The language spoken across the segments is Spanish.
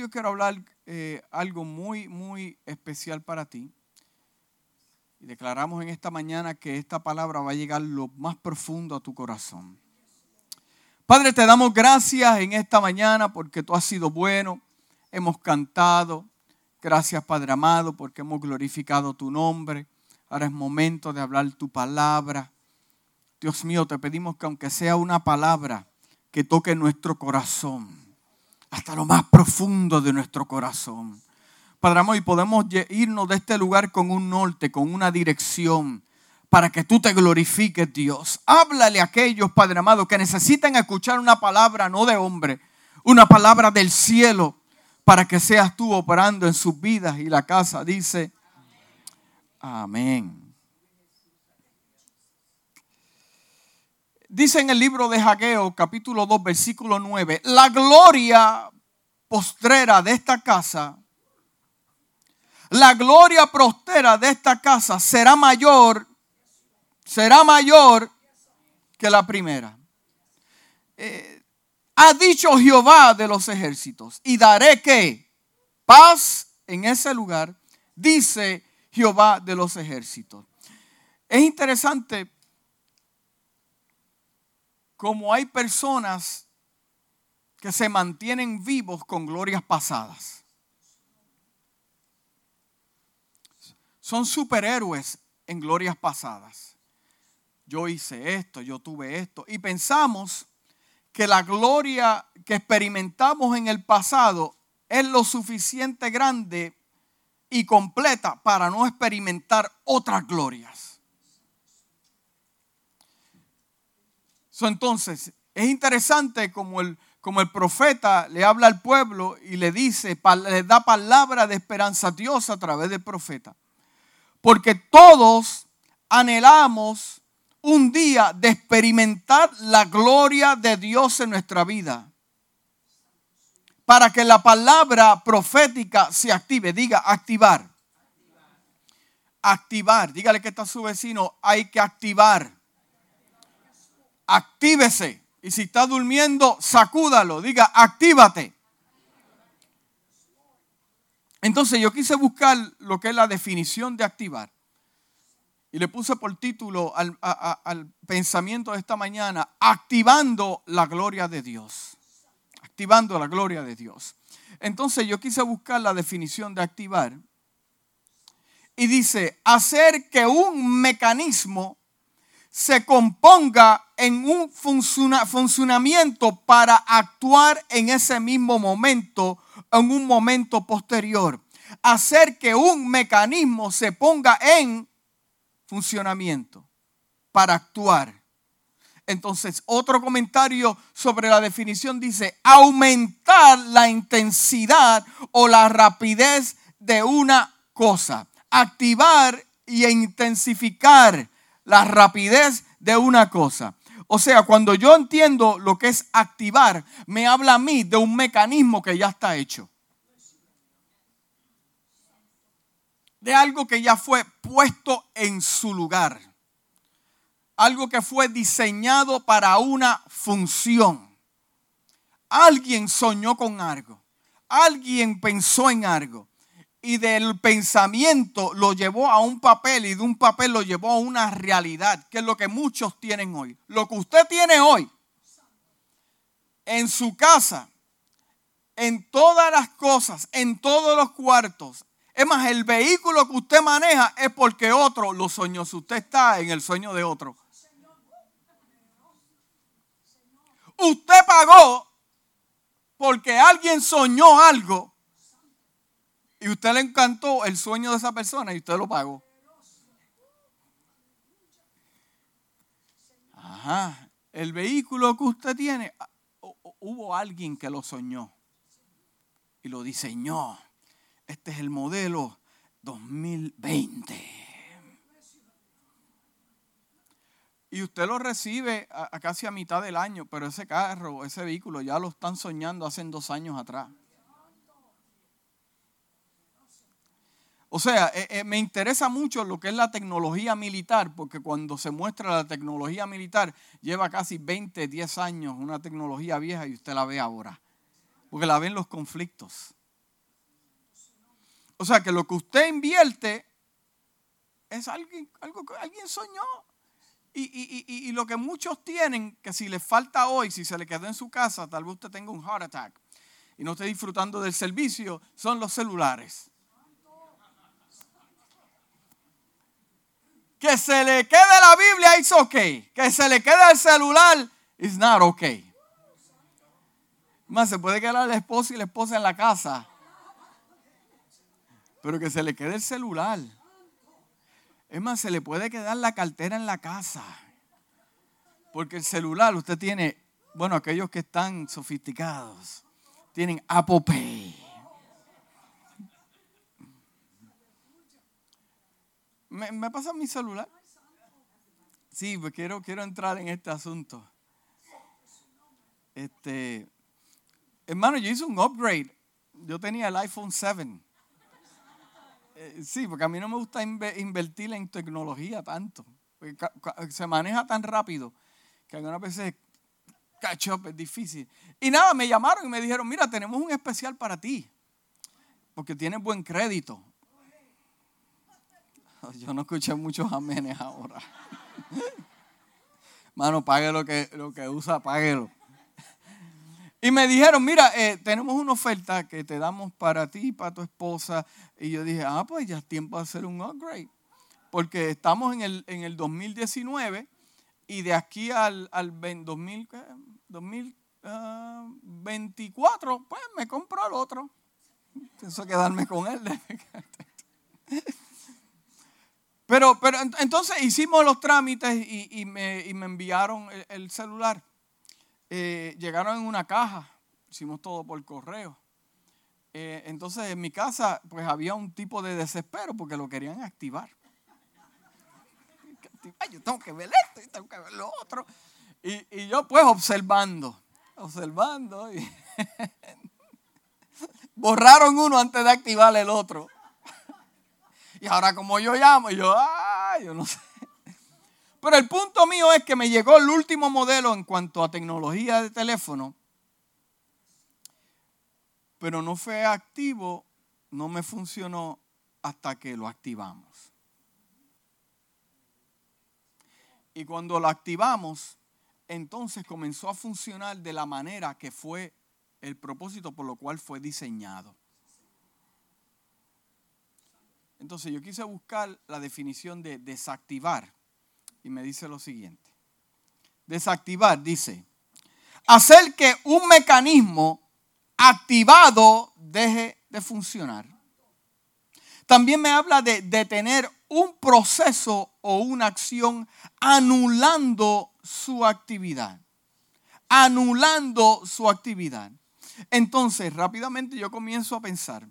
Yo quiero hablar eh, algo muy, muy especial para ti. Y declaramos en esta mañana que esta palabra va a llegar lo más profundo a tu corazón. Padre, te damos gracias en esta mañana porque tú has sido bueno. Hemos cantado. Gracias, Padre amado, porque hemos glorificado tu nombre. Ahora es momento de hablar tu palabra. Dios mío, te pedimos que aunque sea una palabra que toque nuestro corazón, hasta lo más profundo de nuestro corazón. Padre amor, y podemos irnos de este lugar con un norte, con una dirección, para que tú te glorifiques, Dios. Háblale a aquellos, Padre amado, que necesitan escuchar una palabra no de hombre, una palabra del cielo, para que seas tú operando en sus vidas. Y la casa dice, amén. Dice en el libro de Jaqueo, capítulo 2, versículo 9, la gloria postrera de esta casa, la gloria postera de esta casa será mayor, será mayor que la primera. Eh, ha dicho Jehová de los ejércitos, y daré que paz en ese lugar, dice Jehová de los ejércitos. Es interesante como hay personas que se mantienen vivos con glorias pasadas. Son superhéroes en glorias pasadas. Yo hice esto, yo tuve esto. Y pensamos que la gloria que experimentamos en el pasado es lo suficiente grande y completa para no experimentar otras glorias. Entonces, es interesante como el, como el profeta le habla al pueblo y le dice, le da palabra de esperanza a Dios a través del profeta. Porque todos anhelamos un día de experimentar la gloria de Dios en nuestra vida. Para que la palabra profética se active. Diga, activar. Activar. Dígale que está su vecino, hay que activar actívese. Y si está durmiendo, sacúdalo. Diga, actívate. Entonces yo quise buscar lo que es la definición de activar. Y le puse por título al, al, pensamiento de esta mañana, activando la gloria de Dios. Activando la gloria de Dios. Entonces yo quise buscar la definición de activar. Y dice, hacer que un mecanismo se componga en un funcionamiento para actuar en ese mismo momento, en un momento posterior. Hacer que un mecanismo se ponga en funcionamiento para actuar. Entonces, otro comentario sobre la definición dice, aumentar la intensidad o la rapidez de una cosa. Activar y intensificar la rapidez de una cosa. O sea, cuando yo entiendo lo que es activar, me habla a mí de un mecanismo que ya está hecho. De algo que ya fue puesto en su lugar. Algo que fue diseñado para una función. Alguien soñó con algo. Alguien pensó en algo y del pensamiento lo llevó a un papel y de un papel lo llevó a una realidad, que es lo que muchos tienen hoy. Lo que usted tiene hoy en su casa, en todas las cosas, en todos los cuartos. Es más, el vehículo que usted maneja es porque otro lo soñó. Si usted está en el sueño de otro. Usted pagó porque alguien soñó algo y usted le encantó el sueño de esa persona y usted lo pagó. Ajá. El vehículo que usted tiene, ah, hubo alguien que lo soñó y lo diseñó. Este es el modelo 2020. Y usted lo recibe a, casi a mitad del año, pero ese carro, ese vehículo ya lo están soñando hace dos años atrás. O sea, eh, eh, me interesa mucho lo que es la tecnología militar, porque cuando se muestra la tecnología militar, lleva casi 20, 10 años, una tecnología vieja y usted la ve ahora, porque la ven los conflictos. O sea que lo que usted invierte es alguien, algo que alguien soñó. Y, lo que muchos tienen, que si les falta hoy, si se le quedó en su casa, tal vez usted tenga un heart attack y no esté disfrutando del servicio, son los celulares. Que se le quede la Biblia, es ok. Que se le quede el celular, is not ok. Más, se puede quedar la esposa y la esposa en la casa. Pero que se le quede el celular. Es más, se le puede quedar la cartera en la casa. Porque el celular, usted tiene, bueno, aquellos que están sofisticados, tienen Apple Pay. ¿Me, me pasa mi celular? Sí, pues quiero, quiero entrar en este asunto. Este, hermano, yo hice un upgrade. Yo tenía el iPhone 7. Eh, sí, porque a mí no me gusta invertir en tecnología tanto. se maneja tan rápido que algunas veces catch up es difícil. Y nada, me llamaron y me dijeron, mira, tenemos un especial para ti. Porque tienes buen crédito. Yo no escuché muchos amenes ahora. Mano, pague lo que, lo que usa, páguelo. Y me dijeron, mira, eh, tenemos una oferta que te damos para ti y para tu esposa. Y yo dije, ah, pues ya es tiempo de hacer un upgrade. Porque estamos en el, en el 2019 y de aquí al, al 2024, ah, pues me compro el otro. Pienso quedarme con él. Pero, pero entonces hicimos los trámites y, me, y me, enviaron el celular. Eh, llegaron en una caja, hicimos todo por correo. Eh, entonces en mi casa pues había un tipo de desespero porque lo querían activar. yo tengo que ver esto y tengo que ver lo otro. Y, yo pues observando, observando y borraron uno antes de activar el otro. Y ahora como yo llamo, yo, ay, yo no sé. Pero el punto mío es que me llegó el último modelo en cuanto a tecnología de teléfono, pero no fue activo, no me funcionó hasta que lo activamos. Y cuando lo activamos, entonces comenzó a funcionar de la manera que fue el propósito por lo cual fue diseñado. Entonces yo quise buscar la definición de desactivar y me dice lo siguiente. Desactivar, dice, hacer que un mecanismo activado deje de funcionar. También me habla de detener un proceso o una acción anulando su actividad. Anulando su actividad. Entonces, rápidamente yo comienzo a pensar,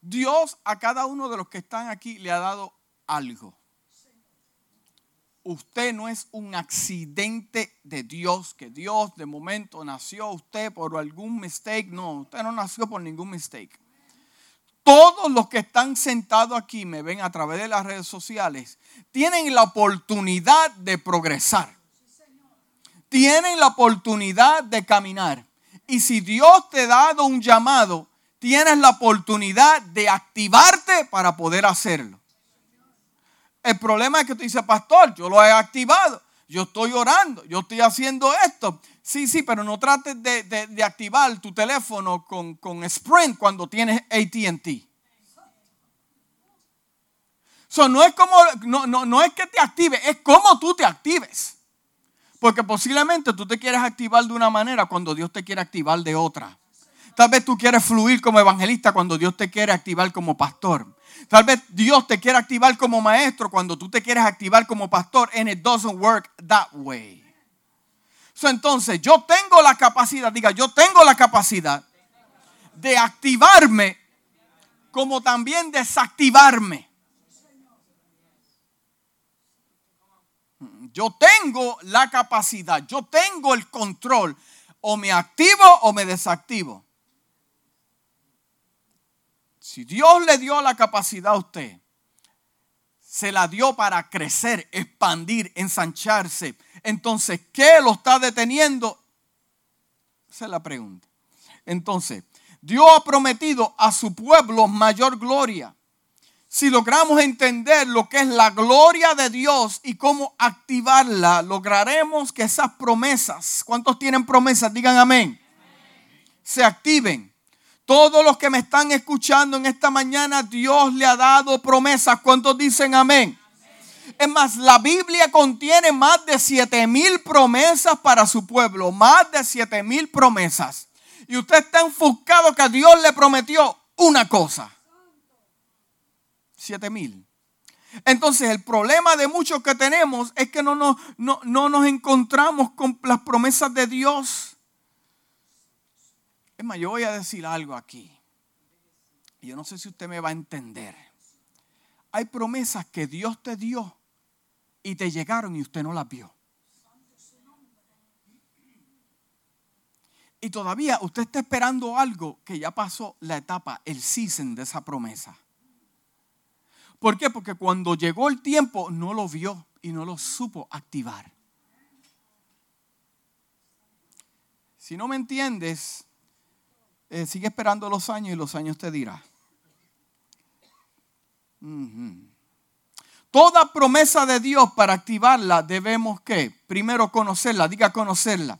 Dios a cada uno de los que están aquí le ha dado algo. Usted no es un accidente de Dios, que Dios de momento nació usted por algún mistake. No, usted no nació por ningún mistake. Todos los que están sentados aquí, me ven a través de las redes sociales, tienen la oportunidad de progresar. Tienen la oportunidad de caminar. Y si Dios te ha dado un llamado, tienes la oportunidad de activarte para poder hacerlo. El problema es que tú dices, pastor, yo lo he activado, yo estoy orando, yo estoy haciendo esto. Sí, sí, pero no trates de, activar tu teléfono con, con Sprint cuando tienes ATT. So, no, es como, no, no, no es que te active, es como tú te actives. Porque posiblemente tú te quieres activar de una manera cuando Dios te quiere activar de otra. Tal vez tú quieres fluir como evangelista cuando Dios te quiere activar como pastor. Tal vez Dios te quiere activar como maestro cuando tú te quieres activar como pastor. And it doesn't work that way. So, entonces, yo tengo la capacidad, diga, yo tengo la capacidad de activarme como también desactivarme. Yo tengo la capacidad, yo tengo el control. O me activo o me desactivo. Si Dios le dio la capacidad a usted, se la dio para crecer, expandir, ensancharse. Entonces, ¿qué lo está deteniendo? Esa es la pregunta. Entonces, Dios ha prometido a su pueblo mayor gloria. Si logramos entender lo que es la gloria de Dios y cómo activarla, lograremos que esas promesas, ¿cuántos tienen promesas? Digan amén. Se activen. Todos los que me están escuchando en esta mañana, Dios le ha dado promesas. ¿Cuántos dicen amén? Es más, la Biblia contiene más de siete mil promesas para su pueblo. Más de siete mil promesas. Y usted está enfocado que Dios le prometió una cosa. Siete mil. Entonces el problema de muchos que tenemos es que no, no, no, no nos encontramos con las promesas de Dios. Es más, yo voy a decir algo aquí. Y yo no sé si usted me va a entender. Hay promesas que Dios te dio y te llegaron y usted no las vio. Y todavía usted está esperando algo que ya pasó la etapa, el season de esa promesa. ¿Por qué? Porque cuando llegó el tiempo no lo vio y no lo supo activar. Si no me entiendes, eh, sigue esperando los años y los años te dirá. Toda promesa de Dios para activarla debemos que primero conocerla, diga conocerla.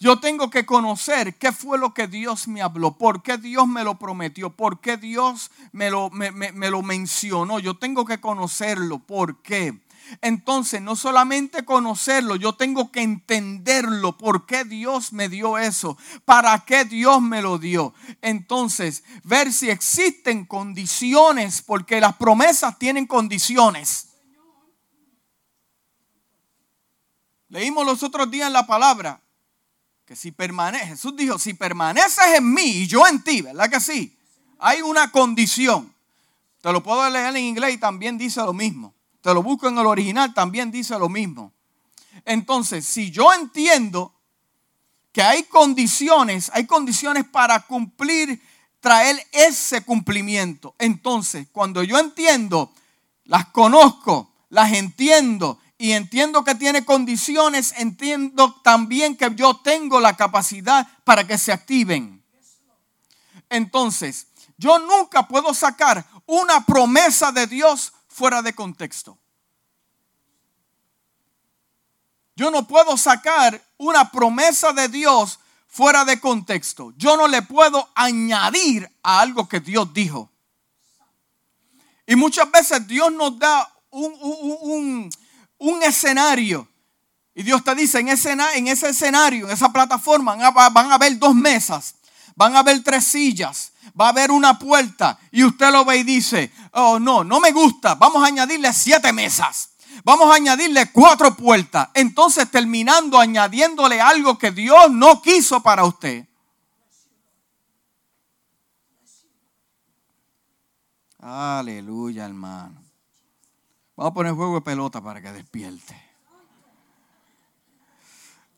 Yo tengo que conocer qué fue lo que Dios me habló, por qué Dios me lo prometió, por qué Dios me lo, me, me lo mencionó. Yo tengo que conocerlo, ¿por qué? Entonces, no solamente conocerlo, yo tengo que entenderlo. ¿Por qué Dios me dio eso? ¿Para qué Dios me lo dio? Entonces, ver si existen condiciones, porque las promesas tienen condiciones. Leímos los otros días en la palabra que si permanece, Jesús dijo, si permaneces en mí y yo en ti, ¿verdad que sí? Hay una condición. Te lo puedo leer en inglés y también dice lo mismo. Te lo busco en el original, también dice lo mismo. Entonces, si yo entiendo que hay condiciones, hay condiciones para cumplir, traer ese cumplimiento. Entonces, cuando yo entiendo, las conozco, las entiendo y entiendo que tiene condiciones, entiendo también que yo tengo la capacidad para que se activen. Entonces, yo nunca puedo sacar una promesa de Dios fuera de contexto. Yo no puedo sacar una promesa de Dios fuera de contexto. Yo no le puedo añadir a algo que Dios dijo. Y muchas veces Dios nos da un, un escenario. Y Dios te dice, en ese, en ese escenario, en esa plataforma, van a haber dos mesas, van a haber tres sillas, va a haber una puerta. Y usted lo ve y dice, oh no, no me gusta, vamos a añadirle siete mesas. Vamos a añadirle cuatro puertas. Entonces terminando añadiéndole algo que Dios no quiso para usted. Aleluya, hermano. Vamos a poner juego de pelota para que despierte.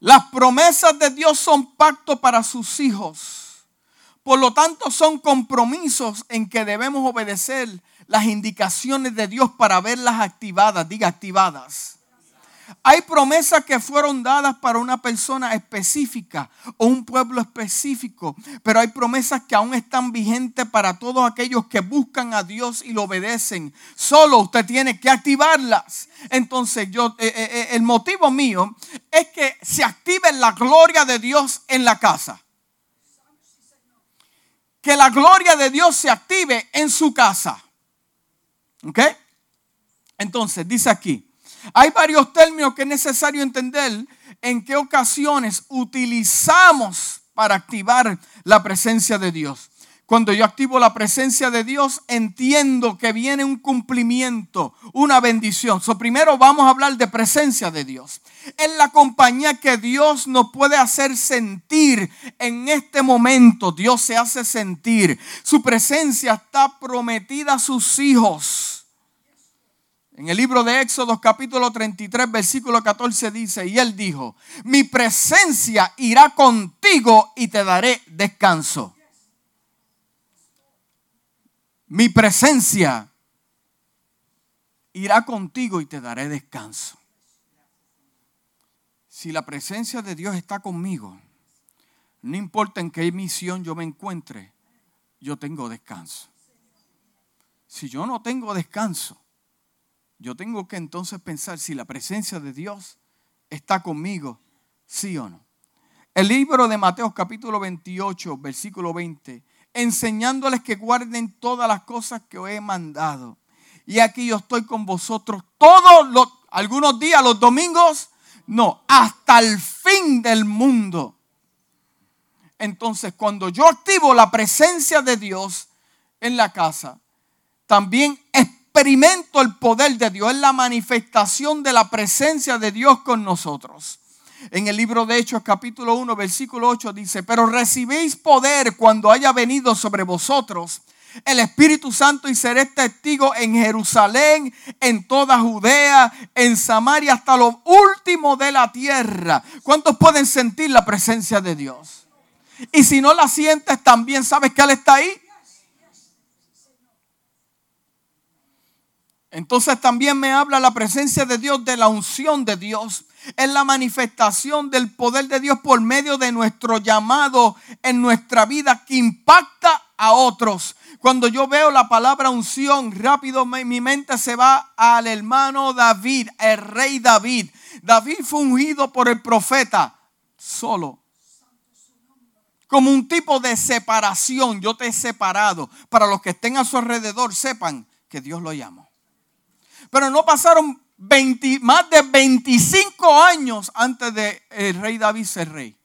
Las promesas de Dios son pacto para sus hijos. Por lo tanto, son compromisos en que debemos obedecer las indicaciones de Dios para verlas activadas. Diga activadas. Hay promesas que fueron dadas para una persona específica o un pueblo específico, pero hay promesas que aún están vigentes para todos aquellos que buscan a Dios y lo obedecen. Solo usted tiene que activarlas. Entonces, yo, eh, eh, eh, el motivo mío es que se active la gloria de Dios en la casa. Que la gloria de Dios se active en su casa. ¿Ok? Entonces, dice aquí. Hay varios términos que es necesario entender en qué ocasiones utilizamos para activar la presencia de Dios. Cuando yo activo la presencia de Dios, entiendo que viene un cumplimiento, una bendición. So, primero vamos a hablar de presencia de Dios. Es la compañía que Dios nos puede hacer sentir en este momento. Dios se hace sentir. Su presencia está prometida a sus hijos. En el libro de Éxodo capítulo 33 versículo 14 dice, y él dijo, mi presencia irá contigo y te daré descanso. Mi presencia irá contigo y te daré descanso. Si la presencia de Dios está conmigo, no importa en qué misión yo me encuentre, yo tengo descanso. Si yo no tengo descanso, yo tengo que entonces pensar si la presencia de Dios está conmigo, sí o no. El libro de Mateo capítulo 28, versículo 20, enseñándoles que guarden todas las cosas que os he mandado. Y aquí yo estoy con vosotros todos los, algunos días, los domingos, no, hasta el fin del mundo. Entonces, cuando yo activo la presencia de Dios en la casa, también experimento el poder de Dios, es la manifestación de la presencia de Dios con nosotros. En el libro de Hechos capítulo 1 versículo 8 dice, pero recibéis poder cuando haya venido sobre vosotros el Espíritu Santo y seréis testigo en Jerusalén, en toda Judea, en Samaria, hasta lo último de la tierra. ¿Cuántos pueden sentir la presencia de Dios? Y si no la sientes, también sabes que Él está ahí. Entonces también me habla la presencia de Dios, de la unción de Dios. Es la manifestación del poder de Dios por medio de nuestro llamado en nuestra vida que impacta a otros. Cuando yo veo la palabra unción, rápido mi mente se va al hermano David, el rey David. David fue ungido por el profeta solo. Como un tipo de separación, yo te he separado. Para los que estén a su alrededor, sepan que Dios lo llamó. Pero no pasaron más de 25 años antes de el rey David ser rey.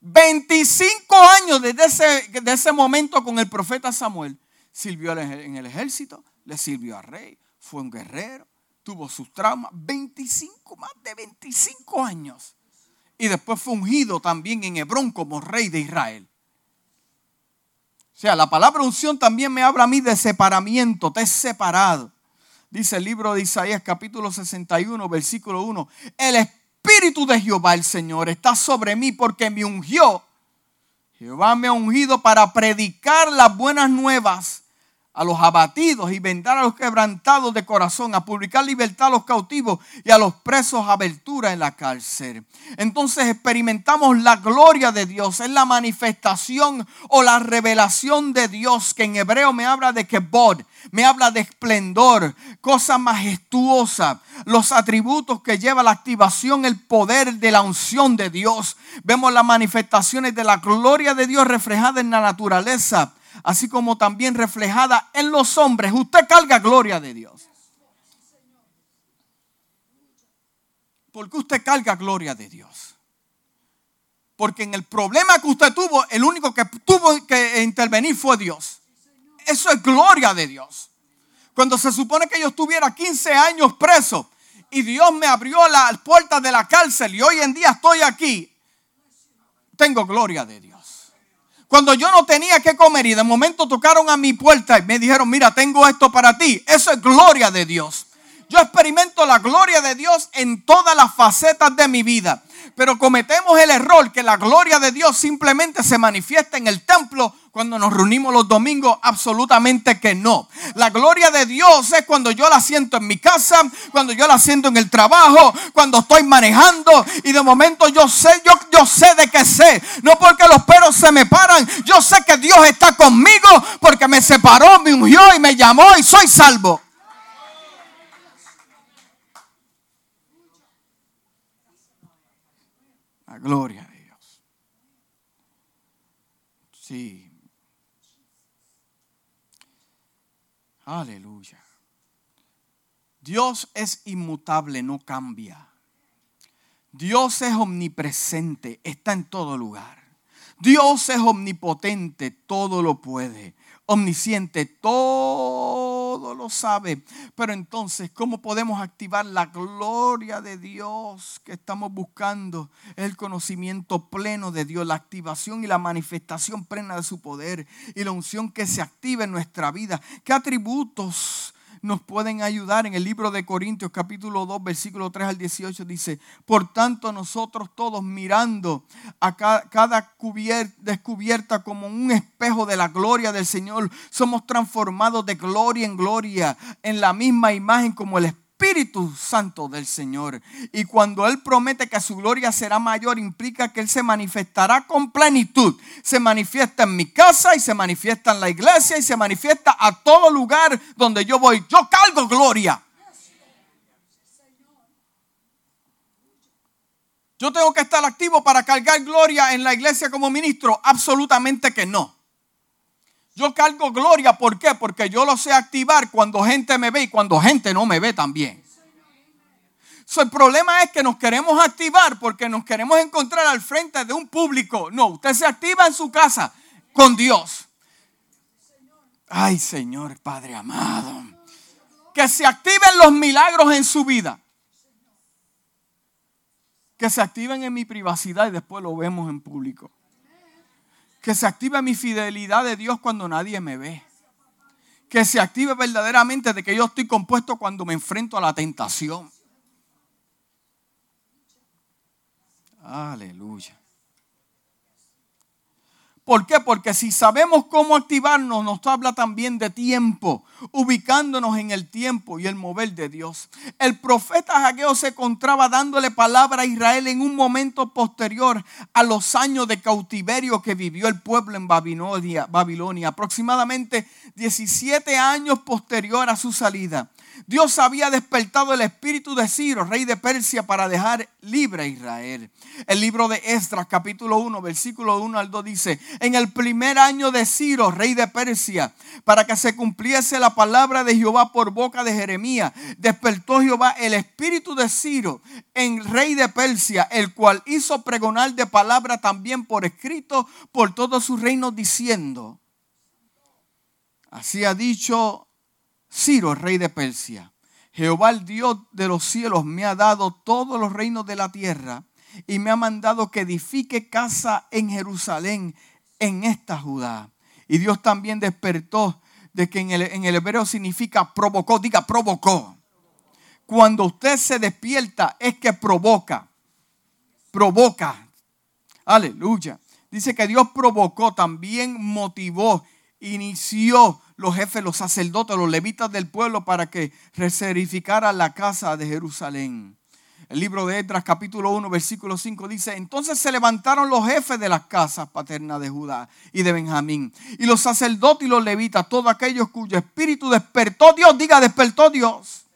25 años desde ese, de ese momento con el profeta Samuel. Sirvió en el ejército, le sirvió al rey, fue un guerrero, tuvo sus traumas. 25, más de 25 años. Y después fue ungido también en Hebrón como rey de Israel. O sea, la palabra unción también me habla a mí de separamiento, te he separado. Dice el libro de Isaías capítulo 61, versículo 1. El Espíritu de Jehová el Señor está sobre mí porque me ungió. Jehová me ha ungido para predicar las buenas nuevas a los abatidos y vendar a los quebrantados de corazón, a publicar libertad a los cautivos y a los presos abertura en la cárcel. Entonces experimentamos la gloria de Dios, es la manifestación o la revelación de Dios, que en hebreo me habla de kebod, me habla de esplendor, cosa majestuosa, los atributos que lleva la activación, el poder de la unción de Dios. Vemos las manifestaciones de la gloria de Dios reflejada en la naturaleza así como también reflejada en los hombres. Usted carga gloria de Dios. ¿Por qué usted carga gloria de Dios? Porque en el problema que usted tuvo, el único que tuvo que intervenir fue Dios. Eso es gloria de Dios. Cuando se supone que yo estuviera 15 años preso y Dios me abrió las puertas de la cárcel y hoy en día estoy aquí, tengo gloria de Dios. Cuando yo no tenía que comer y de momento tocaron a mi puerta y me dijeron, mira, tengo esto para ti. Eso es gloria de Dios. Yo experimento la gloria de Dios en todas las facetas de mi vida. Pero cometemos el error que la gloria de Dios simplemente se manifiesta en el templo cuando nos reunimos los domingos, absolutamente que no. La gloria de Dios es cuando yo la siento en mi casa, cuando yo la siento en el trabajo, cuando estoy manejando y de momento yo sé, yo, yo sé de qué sé. No porque los pelos se me paran, yo sé que Dios está conmigo porque me separó, me ungió y me llamó y soy salvo. Gloria de Dios. Sí. Aleluya. Dios es inmutable, no cambia. Dios es omnipresente, está en todo lugar. Dios es omnipotente, todo lo puede. Omnisciente, todo lo sabe. Pero entonces, ¿cómo podemos activar la gloria de Dios que estamos buscando? El conocimiento pleno de Dios, la activación y la manifestación plena de su poder y la unción que se activa en nuestra vida. ¿Qué atributos? Nos pueden ayudar. En el libro de Corintios capítulo 2 versículo 3 al 18 dice, por tanto nosotros todos mirando a cada, descubierta como un espejo de la gloria del Señor, somos transformados de gloria en gloria en la misma imagen como el Espíritu Santo del Señor. Y cuando Él promete que su gloria será mayor, implica que Él se manifestará con plenitud. Se manifiesta en mi casa y se manifiesta en la iglesia y se manifiesta a todo lugar donde yo voy. Yo cargo gloria. ¿Yo tengo que estar activo para cargar gloria en la iglesia como ministro? Absolutamente que no. Yo cargo gloria, ¿por qué? Porque yo lo sé activar cuando gente me ve y cuando gente no me ve también. el problema es que nos queremos activar porque nos queremos encontrar al frente de un público. No, usted se activa en su casa con Dios. Ay, Señor Padre amado. Que se activen los milagros en su vida. Que se activen en mi privacidad y después lo vemos en público que se active mi fidelidad de Dios cuando nadie me ve. Que se active verdaderamente de que yo estoy compuesto cuando me enfrento a la tentación. Aleluya. ¿Por qué? Porque si sabemos cómo activarnos, nos habla también de tiempo, ubicándonos en el tiempo y el mover de Dios. El profeta Jaqueo se encontraba dándole palabra a Israel en un momento posterior a los años de cautiverio que vivió el pueblo en Babilonia, Babilonia aproximadamente 17 años posterior a su salida. Dios había despertado el espíritu de Ciro, rey de Persia, para dejar libre a Israel. El libro de Esdras, capítulo 1, versículo 1 al 2 dice, en el primer año de Ciro, rey de Persia, para que se cumpliese la palabra de Jehová por boca de Jeremías, despertó Jehová el espíritu de Ciro, en rey de Persia, el cual hizo pregonar de palabra también por escrito por todo su reino, diciendo, así ha dicho Ciro, rey de Persia. Jehová el Dios de los cielos me ha dado todos los reinos de la tierra y me ha mandado que edifique casa en Jerusalén, en esta Judá. Y Dios también despertó de que en el, en el hebreo significa provocó, diga provocó. Cuando usted se despierta es que provoca, provoca. Aleluya. Dice que Dios provocó, también motivó, inició los jefes, los sacerdotes, los levitas del pueblo para que reservificara la casa de Jerusalén. El libro de Edras capítulo 1 versículo 5 dice, entonces se levantaron los jefes de las casas paternas de Judá y de Benjamín, y los sacerdotes y los levitas, todos aquellos cuyo espíritu despertó Dios, diga despertó Dios,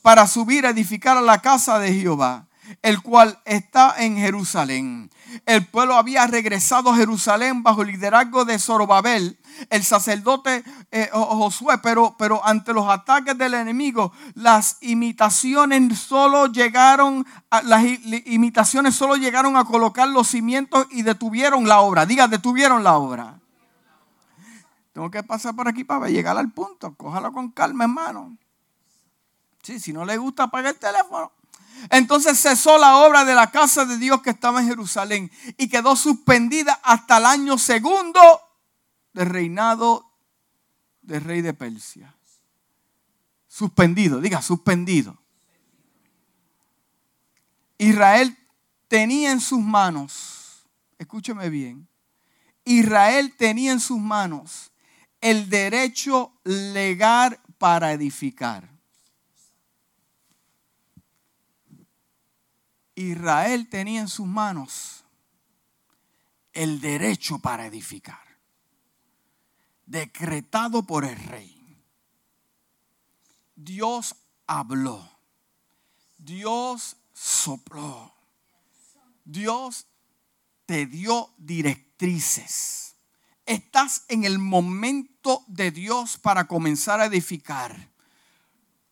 para subir a edificar a la casa de Jehová, el cual está en Jerusalén. El pueblo había regresado a Jerusalén bajo el liderazgo de Zorobabel, el sacerdote eh, Josué, pero, pero ante los ataques del enemigo, las imitaciones solo llegaron, a, las imitaciones solo llegaron a colocar los cimientos y detuvieron la obra. Diga, detuvieron la obra. Tengo que pasar por aquí para llegar al punto. Cójalo con calma, hermano. Sí, si no le gusta, apaga el teléfono. Entonces cesó la obra de la casa de Dios que estaba en Jerusalén y quedó suspendida hasta el año segundo del reinado del rey de Persia. Suspendido, diga, suspendido. Israel tenía en sus manos, escúcheme bien, Israel tenía en sus manos el derecho legal para edificar. Israel tenía en sus manos el derecho para edificar decretado por el rey. Dios habló. Dios sopló. Dios te dio directrices. Estás en el momento de Dios para comenzar a edificar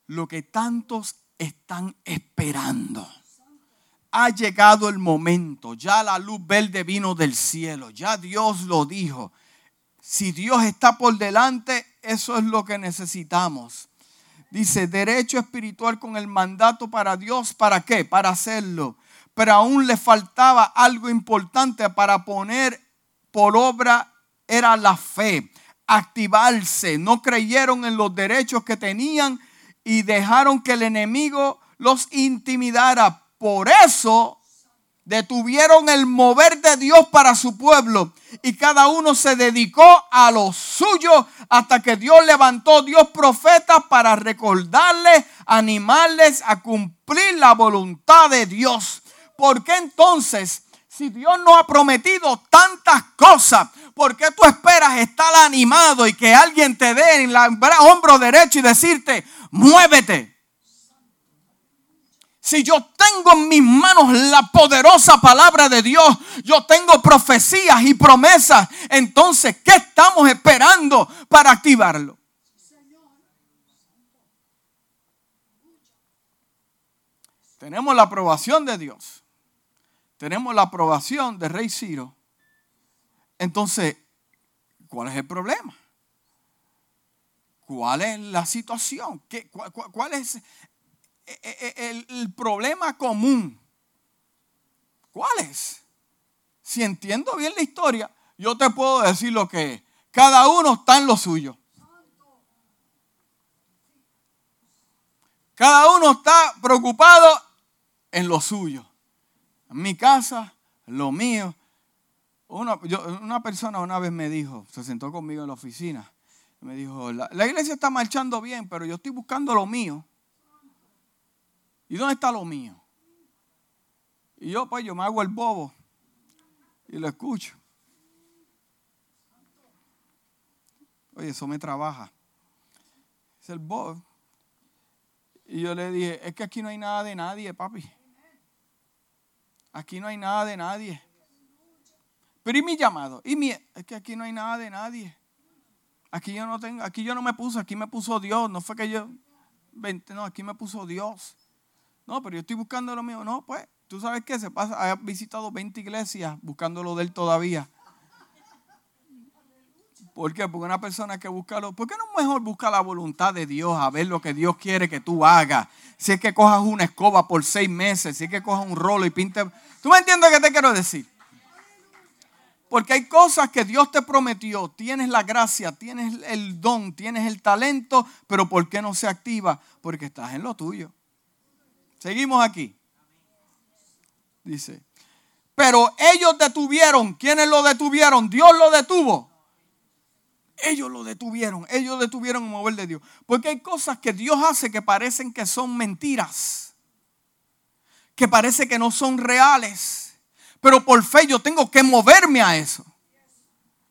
lo que tantos están esperando. Ha llegado el momento, ya la luz verde vino del cielo, ya Dios lo dijo si Dios está por delante, eso es lo que necesitamos. Dice, derecho espiritual con el mandato para Dios, ¿para qué? Para hacerlo. Pero aún le faltaba algo importante para poner por obra, era la fe, activarse. No creyeron en los derechos que tenían y dejaron que el enemigo los intimidara. Por eso detuvieron el mover de Dios para su pueblo y cada uno se dedicó a lo suyo hasta que Dios levantó Dios profetas para recordarles, animarles a cumplir la voluntad de Dios. ¿Por qué entonces, si Dios no ha prometido tantas cosas, por qué tú esperas estar animado y que alguien te dé en el hombro derecho y decirte, muévete? Si yo tengo en mis manos la poderosa palabra de Dios, yo tengo profecías y promesas, entonces, ¿qué estamos esperando para activarlo? Tenemos la aprobación de Dios. Tenemos la aprobación de Rey Ciro. Entonces, ¿cuál es el problema? ¿Cuál es la situación? ¿Qué, cuál, es e, e, el, problema común. ¿Cuál es? Si entiendo bien la historia, yo te puedo decir lo que es. Cada uno está en lo suyo. Cada uno está preocupado en lo suyo. En mi casa, lo mío. Una, una persona una vez me dijo, se sentó conmigo en la oficina, me dijo, la iglesia está marchando bien, pero yo estoy buscando lo mío. ¿Y dónde está lo mío? Y yo, pues, yo me hago el bobo y lo escucho. Oye, eso me trabaja. Es el bobo. Y yo le dije, es que aquí no hay nada de nadie, papi. Aquí no hay nada de nadie. Pero ¿y mi llamado? ¿Y mi? Es que aquí no hay nada de nadie. Aquí yo no tengo, aquí yo no me puse, aquí me puso Dios. No fue que yo, no, aquí me puso Dios. No, pero yo estoy buscando lo mío. No, pues, tú sabes qué, se pasa, ha visitado 20 iglesias buscando lo de él todavía. ¿Por qué? Porque una persona que busca lo... ¿Por qué no mejor buscar la voluntad de Dios, a ver lo que Dios quiere que tú hagas? Si es que cojas una escoba por seis meses, si es que cojas un rolo y pinte... ¿Tú me entiendes qué te quiero decir? Porque hay cosas que Dios te prometió. Tienes la gracia, tienes el don, tienes el talento, pero ¿por qué no se activa? Porque estás en lo tuyo. Seguimos aquí. Dice, pero ellos detuvieron. ¿Quiénes lo detuvieron? Dios lo detuvo. Ellos lo detuvieron. Ellos detuvieron el mover de Dios. Porque hay cosas que Dios hace que parecen que son mentiras. Que parece que no son reales. Pero por fe yo tengo que moverme a eso.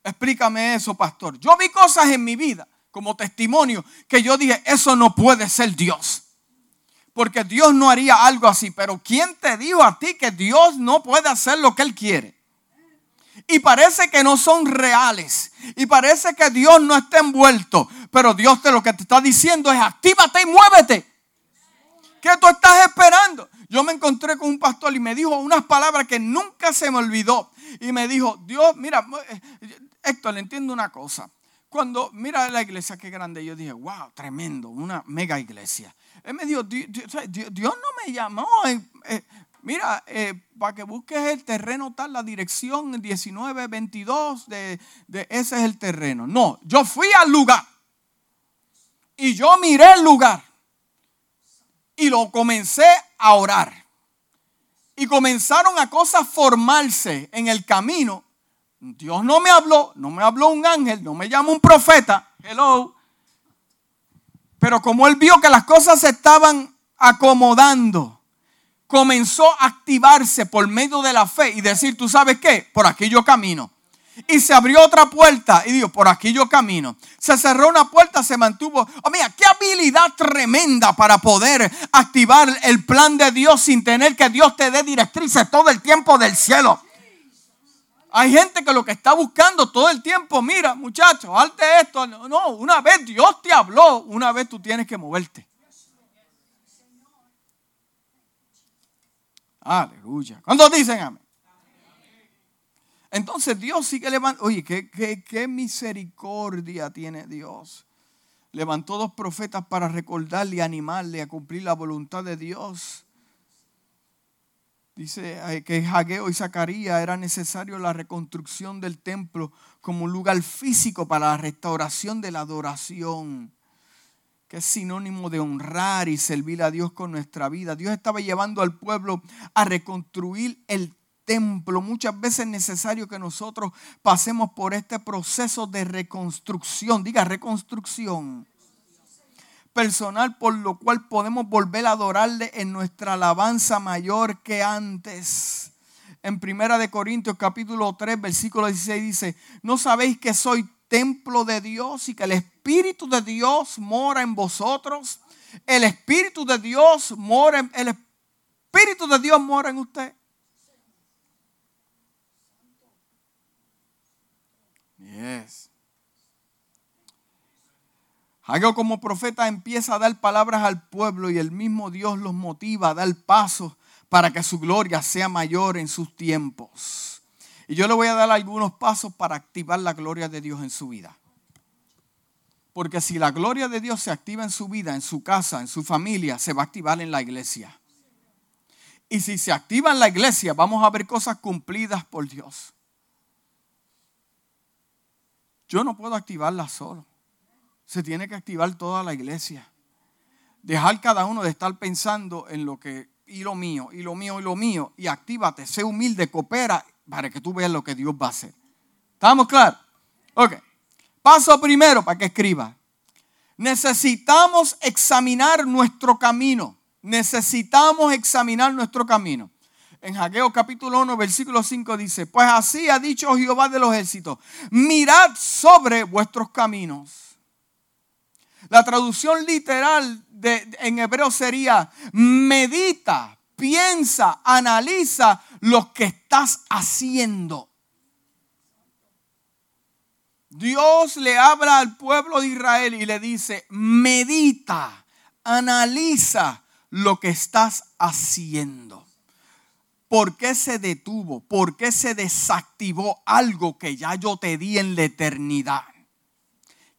Explícame eso, pastor. Yo vi cosas en mi vida como testimonio que yo dije, eso no puede ser Dios porque Dios no haría algo así. Pero ¿quién te dijo a ti que Dios no puede hacer lo que Él quiere? Y parece que no son reales. Y parece que Dios no está envuelto. Pero Dios te lo que te está diciendo es actívate y muévete. ¿Qué tú estás esperando? Yo me encontré con un pastor y me dijo unas palabras que nunca se me olvidó. Y me dijo, Dios, mira, eh, Héctor, le entiendo una cosa. Cuando mira la iglesia qué grande, yo dije, wow, tremendo, una mega iglesia. Él me dijo, Dios, no me llamó. Eh, mira, eh, para que busques el terreno tal, la dirección 1922, de, de ese es el terreno. No, yo fui al lugar. Y yo miré el lugar. Y lo comencé a orar. Y comenzaron a cosas formarse en el camino. Dios no me habló, no me habló un ángel, no me llamó un profeta. Hello. Pero como él vio que las cosas se estaban acomodando, comenzó a activarse por medio de la fe y decir, tú sabes qué, por aquí yo camino. Y se abrió otra puerta y dijo, por aquí yo camino. Se cerró una puerta, se mantuvo. Oh, mira, qué habilidad tremenda para poder activar el plan de Dios sin tener que Dios te dé directrices todo el tiempo del cielo. Hay gente que lo que está buscando todo el tiempo, mira, muchachos, halte esto. No, una vez Dios te habló, una vez tú tienes que moverte. Aleluya. ¿Cuántos dicen amén? Entonces Dios sigue levantando. Oye, qué, qué misericordia tiene Dios. Levantó dos profetas para recordarle y animarle a cumplir la voluntad de Dios. Dice que Hageo y Zacarías era necesario la reconstrucción del templo como lugar físico para la restauración de la adoración, que es sinónimo de honrar y servir a Dios con nuestra vida. Dios estaba llevando al pueblo a reconstruir el templo. Muchas veces es necesario que nosotros pasemos por este proceso de reconstrucción. Diga reconstrucción personal por lo cual podemos volver a adorarle en nuestra alabanza mayor que antes. En Primera de Corintios capítulo 3 versículo 16 dice, ¿no sabéis que soy templo de Dios y que el Espíritu de Dios mora en vosotros? El Espíritu de Dios mora en, el Espíritu de Dios mora en usted. Yes. Hageo como profeta empieza a dar palabras al pueblo y el mismo Dios los motiva a dar pasos para que su gloria sea mayor en sus tiempos. Y yo le voy a dar algunos pasos para activar la gloria de Dios en su vida. Porque si la gloria de Dios se activa en su vida, en su casa, en su familia, se va a activar en la iglesia. Y si se activa en la iglesia, vamos a ver cosas cumplidas por Dios. Yo no puedo activarla solo. Se tiene que activar toda la iglesia. Dejar cada uno de estar pensando en lo que, y lo mío, y lo mío, y lo mío. Y actívate, sé humilde, coopera para que tú veas lo que Dios va a hacer. ¿Estamos claros? Ok. Paso primero para que escriba. Necesitamos examinar nuestro camino. Necesitamos examinar nuestro camino. En Hagueo capítulo 1, versículo 5 dice, pues así ha dicho Jehová de los ejércitos, mirad sobre vuestros caminos. La traducción literal en hebreo sería, medita, piensa, analiza lo que estás haciendo. Dios le habla al pueblo de Israel y le dice, medita, analiza lo que estás haciendo. ¿Por qué se detuvo? ¿Por qué se desactivó algo que ya yo te di en la eternidad?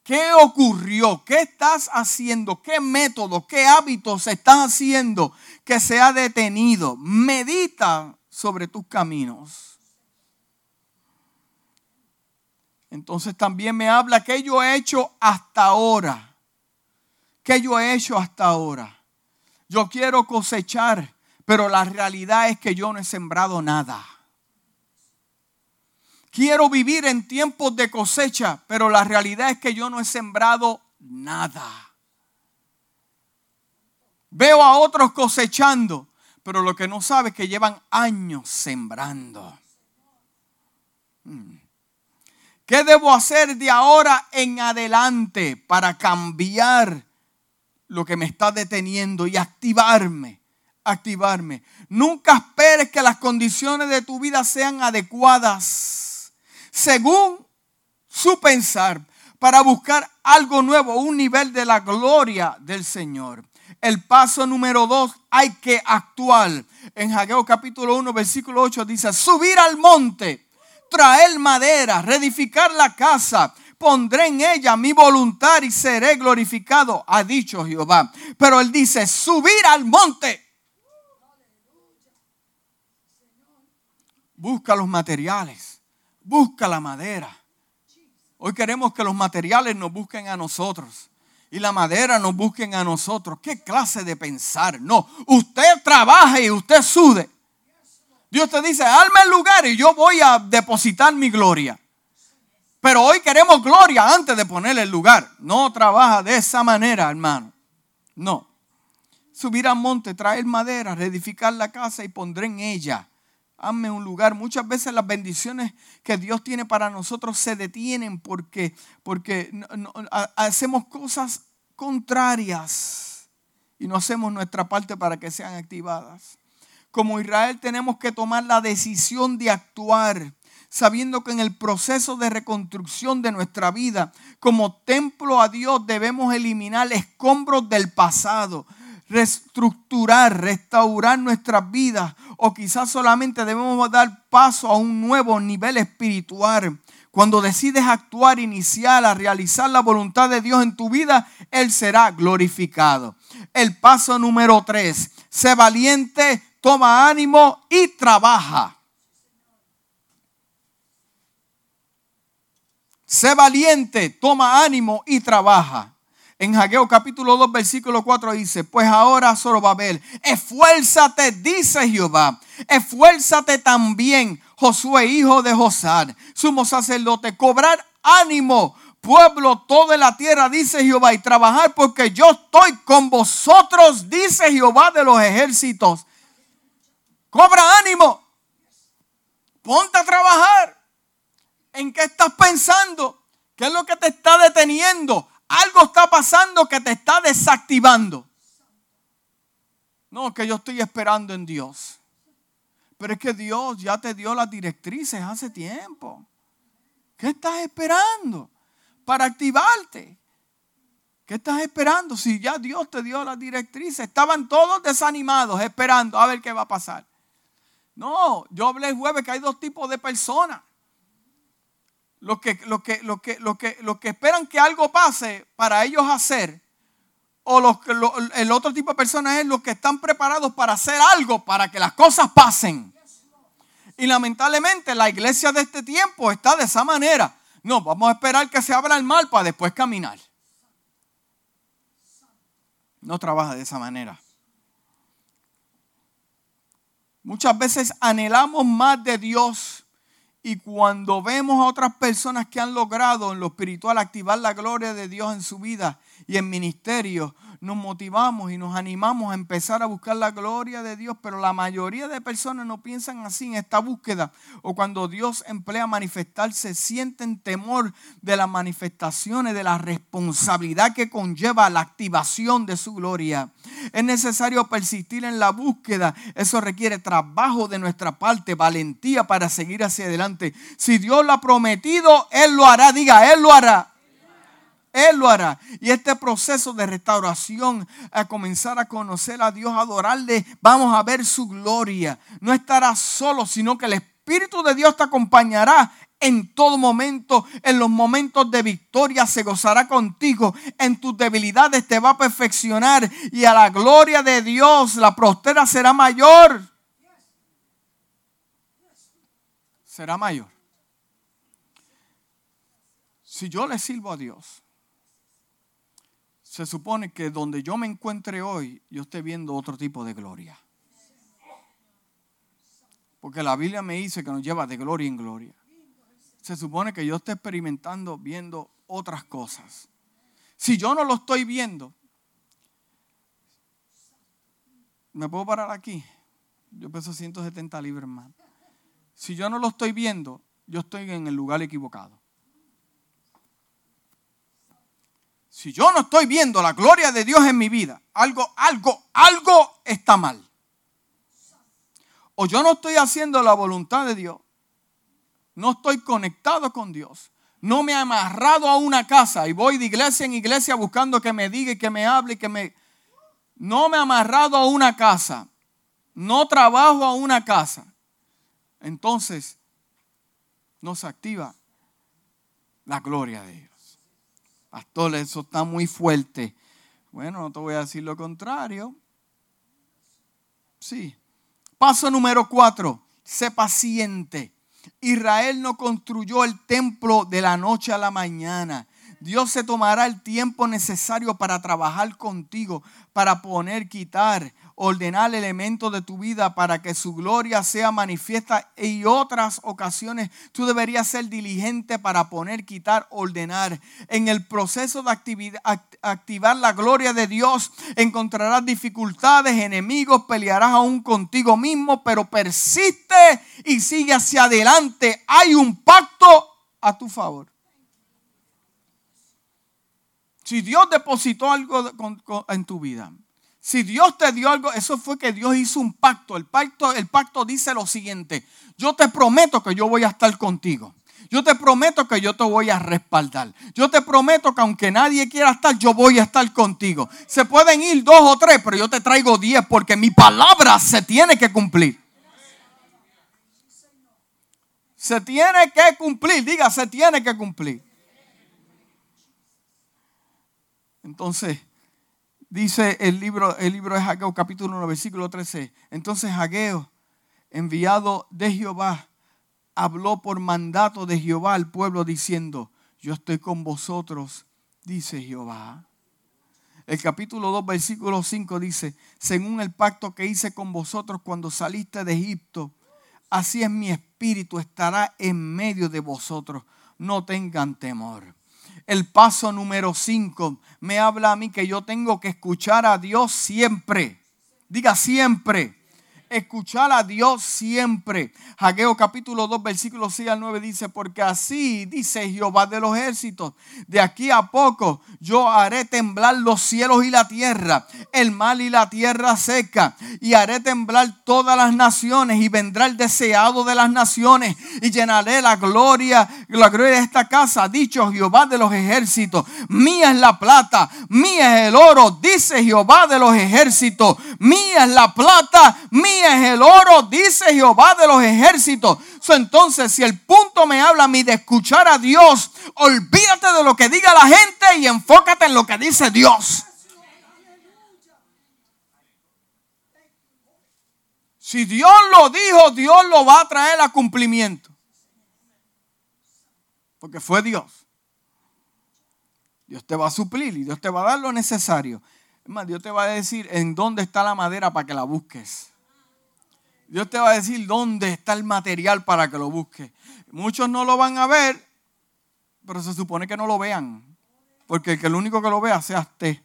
¿Qué ocurrió? ¿Qué estás haciendo? ¿Qué método, qué hábitos estás haciendo que se ha detenido? Medita sobre tus caminos. Entonces también me habla que yo he hecho hasta ahora. ¿Qué yo he hecho hasta ahora? Yo quiero cosechar, pero la realidad es que yo no he sembrado nada. Quiero vivir en tiempos de cosecha, pero la realidad es que yo no he sembrado nada. Veo a otros cosechando, pero lo que no sabe es que llevan años sembrando. Hmm. ¿Qué debo hacer de ahora en adelante para cambiar lo que me está deteniendo y activarme? Activarme. Nunca esperes que las condiciones de tu vida sean adecuadas según su pensar para buscar algo nuevo, un nivel de la gloria del Señor. El paso número dos, hay que actuar. En Hageo capítulo 1, versículo 8 dice, subir al monte traer madera, reedificar la casa, pondré en ella mi voluntad y seré glorificado, ha dicho Jehová. Pero él dice, subir al monte. Busca los materiales, busca la madera. Hoy queremos que los materiales nos busquen a nosotros y la madera nos busquen a nosotros. ¿Qué clase de pensar? No, usted trabaje y usted sude. Dios te dice, alma el lugar y yo voy a depositar mi gloria. Pero hoy queremos gloria antes de ponerle el lugar. No trabaja de esa manera, hermano. No. Subir al monte, traer madera, reedificar la casa y pondré en ella. Hazme un lugar. Muchas veces las bendiciones que Dios tiene para nosotros se detienen porque, porque hacemos cosas contrarias y no hacemos nuestra parte para que sean activadas como Israel tenemos que tomar la decisión de actuar, sabiendo que en el proceso de reconstrucción de nuestra vida, como templo a Dios, debemos eliminar escombros del pasado, reestructurar, restaurar nuestras vidas, o quizás solamente debemos dar paso a un nuevo nivel espiritual. Cuando decides actuar, iniciar, a realizar la voluntad de Dios en tu vida, Él será glorificado. El paso número tres, sé valiente, toma ánimo y trabaja. Sé valiente, toma ánimo y trabaja. En Hagueo capítulo 2, versículo 4 dice, pues ahora Zorobabel, esfuérzate, dice Jehová, esfuérzate también, Josué, hijo de Josar, sumo sacerdote, cobrar ánimo, pueblo, toda la tierra, dice Jehová, y trabajar porque yo estoy con vosotros, dice Jehová de los ejércitos. Cobra ánimo, ponte a trabajar. ¿En qué estás pensando? ¿Qué es lo que te está deteniendo? Algo está pasando que te está desactivando. No, que yo estoy esperando en Dios. Pero es que Dios ya te dio las directrices hace tiempo. ¿Qué estás esperando para activarte? ¿Qué estás esperando? Si ya Dios te dio las directrices, estaban todos desanimados esperando a ver qué va a pasar. No, yo hablé el jueves que hay dos tipos de personas los que, que, que, que, que esperan que algo pase para ellos hacer, o el otro tipo de personas es los que están preparados para hacer algo para que las cosas pasen. Y lamentablemente la iglesia de este tiempo está de esa manera. No, vamos a esperar que se abra el mal para después caminar. No trabaja de esa manera. Muchas veces anhelamos más de Dios y cuando vemos a otras personas que han logrado en lo espiritual activar la gloria de Dios en su vida y en ministerio, nos motivamos y nos animamos a empezar a buscar la gloria de Dios, pero la mayoría de personas no piensan así en esta búsqueda o cuando Dios emplea manifestarse, sienten temor de las manifestaciones, de la responsabilidad que conlleva la activación de su gloria. Es necesario persistir en la búsqueda, eso requiere trabajo de nuestra parte, valentía para seguir hacia adelante. Si Dios lo ha prometido, Él lo hará, diga, Él lo hará. Él lo hará. Y este proceso de restauración, a comenzar a conocer a Dios, a adorarle, vamos a ver su gloria. No estarás solo, sino que el Espíritu de Dios te acompañará en todo momento, en los momentos de victoria se gozará contigo, en tus debilidades te va a perfeccionar y a la gloria de Dios la prostera será mayor. Será mayor. Si yo le sirvo a Dios, se supone que donde yo me encuentre hoy, yo esté viendo otro tipo de gloria. Porque la Biblia me dice que nos lleva de gloria en gloria. Se supone que yo esté experimentando, viendo otras cosas. Si yo no lo estoy viendo, ¿me puedo parar aquí? Yo peso 170 libras más. Si yo no lo estoy viendo, yo estoy en el lugar equivocado. Si yo no estoy viendo la gloria de Dios en mi vida, algo, algo, algo está mal. O yo no estoy haciendo la voluntad de Dios. No estoy conectado con Dios. No me he amarrado a una casa y voy de iglesia en iglesia buscando que me diga y que me hable y que me... No me he amarrado a una casa. No trabajo a una casa. Entonces, no se activa la gloria de Dios. Pastor, eso está muy fuerte. Bueno, no te voy a decir lo contrario. Sí. Paso número cuatro. Sé paciente. Israel no construyó el templo de la noche a la mañana. Dios se tomará el tiempo necesario para trabajar contigo, para poner, quitar, ordenar elementos de tu vida para que su gloria sea manifiesta. Y otras ocasiones tú deberías ser diligente para poner, quitar, ordenar. En el proceso de activar la gloria de Dios encontrarás dificultades, enemigos, pelearás aún contigo mismo, pero persiste y sigue hacia adelante. Hay un pacto a tu favor. Si Dios depositó algo en tu vida, si Dios te dio algo, eso fue que Dios hizo un pacto. El pacto, el pacto dice lo siguiente: Yo te prometo que yo voy a estar contigo. Yo te prometo que yo te voy a respaldar. Yo te prometo que aunque nadie quiera estar, yo voy a estar contigo. Se pueden ir dos o tres, pero yo te traigo diez porque mi palabra se tiene que cumplir. Se tiene que cumplir, diga, se tiene que cumplir. Entonces, dice el libro, el libro de Hageo, capítulo 1, versículo 13. Entonces Hageo, enviado de Jehová, habló por mandato de Jehová al pueblo diciendo, yo estoy con vosotros, dice Jehová. El capítulo 2, versículo 5 dice, según el pacto que hice con vosotros cuando saliste de Egipto, así es mi espíritu, estará en medio de vosotros. No tengan temor. El paso número 5 me habla a mí que yo tengo que escuchar a Dios siempre. Diga siempre escuchar a Dios siempre. Hagueo capítulo 2, versículo 6 al 9 dice, porque así dice Jehová de los ejércitos, de aquí a poco yo haré temblar los cielos y la tierra, el mar y la tierra seca, y haré temblar todas las naciones, y vendrá el deseado de las naciones, y llenaré la gloria, la gloria de esta casa, dicho Jehová de los ejércitos, mía es la plata, mía es el oro, dice Jehová de los ejércitos, mía es la plata, mía es el oro, dice Jehová de los ejércitos. entonces, si el punto me habla a mí de escuchar a Dios, olvídate de lo que diga la gente y enfócate en lo que dice Dios. Si Dios lo dijo, Dios lo va a traer a cumplimiento. Porque fue Dios. Dios te va a suplir y Dios te va a dar lo necesario. Dios te va a decir en dónde está la madera para que la busques. Dios te va a decir dónde está el material para que lo busques. Muchos no lo van a ver, pero se supone que no lo vean. Porque el, que el único que lo vea sea usted.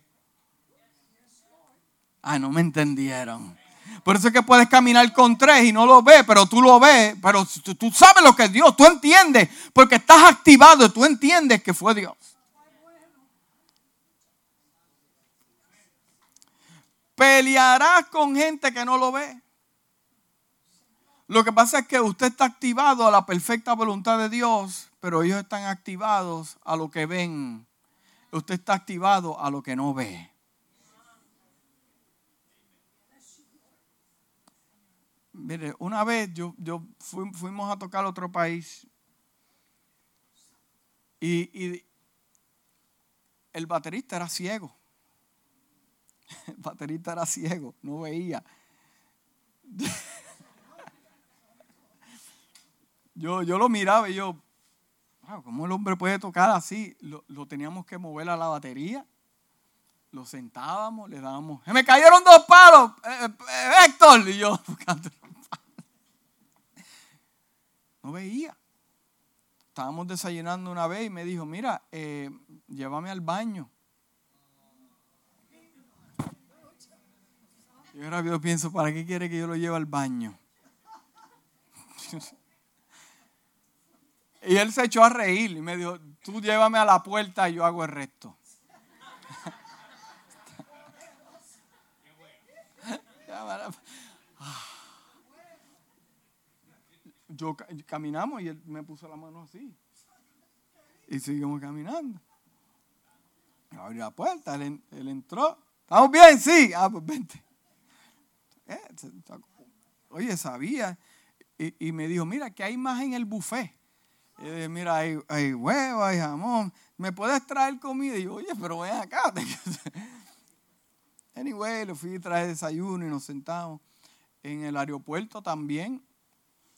Ah, no me entendieron. Por eso es que puedes caminar con tres y no lo ves, pero tú lo ves, pero tú, tú sabes lo que es Dios, tú entiendes, porque estás activado y tú entiendes que fue Dios. Pelearás con gente que no lo ve. Lo que pasa es que usted está activado a la perfecta voluntad de Dios, pero ellos están activados a lo que ven. Usted está activado a lo que no ve. Mire, una vez yo, yo fuimos a tocar otro país y el baterista era ciego. El baterista era ciego, no veía. Yo, yo lo miraba y yo, ¿cómo el hombre puede tocar así? Lo, teníamos que mover a la batería. Lo sentábamos, le dábamos. ¡Se me cayeron dos palos! Eh, eh, ¡Héctor! Y yo, no veía. Estábamos desayunando una vez y me dijo, mira, eh, llévame al baño. Yo pienso, ¿para qué quiere que yo lo lleve al baño? Y él se echó a reír y me dijo, tú llévame a la puerta y yo hago el resto. Yo caminamos y él me puso la mano así. Y seguimos caminando. Abrí la puerta, él, entró. ¿Estamos bien? Sí. Ah, pues vente. Eh, oye, sabía. Y, y me dijo, mira, que hay más en el buffet mira, hay, hay huevo, hay jamón. ¿Me puedes traer comida? Y yo, oye, pero ven acá. anyway, le fui a traer desayuno y nos sentamos. En el aeropuerto también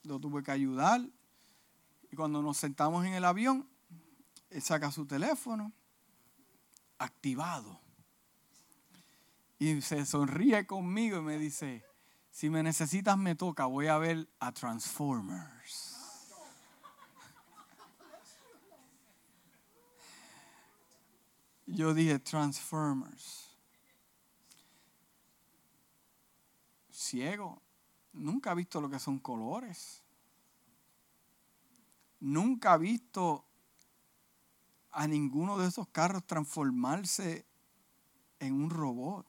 lo tuve que ayudar. Y cuando nos sentamos en el avión, él saca su teléfono activado. Y se sonríe conmigo y me dice, si me necesitas me toca, voy a ver a Transformers. Yo dije Transformers. Ciego. Nunca ha visto lo que son colores. Nunca ha visto a ninguno de esos carros transformarse en un robot.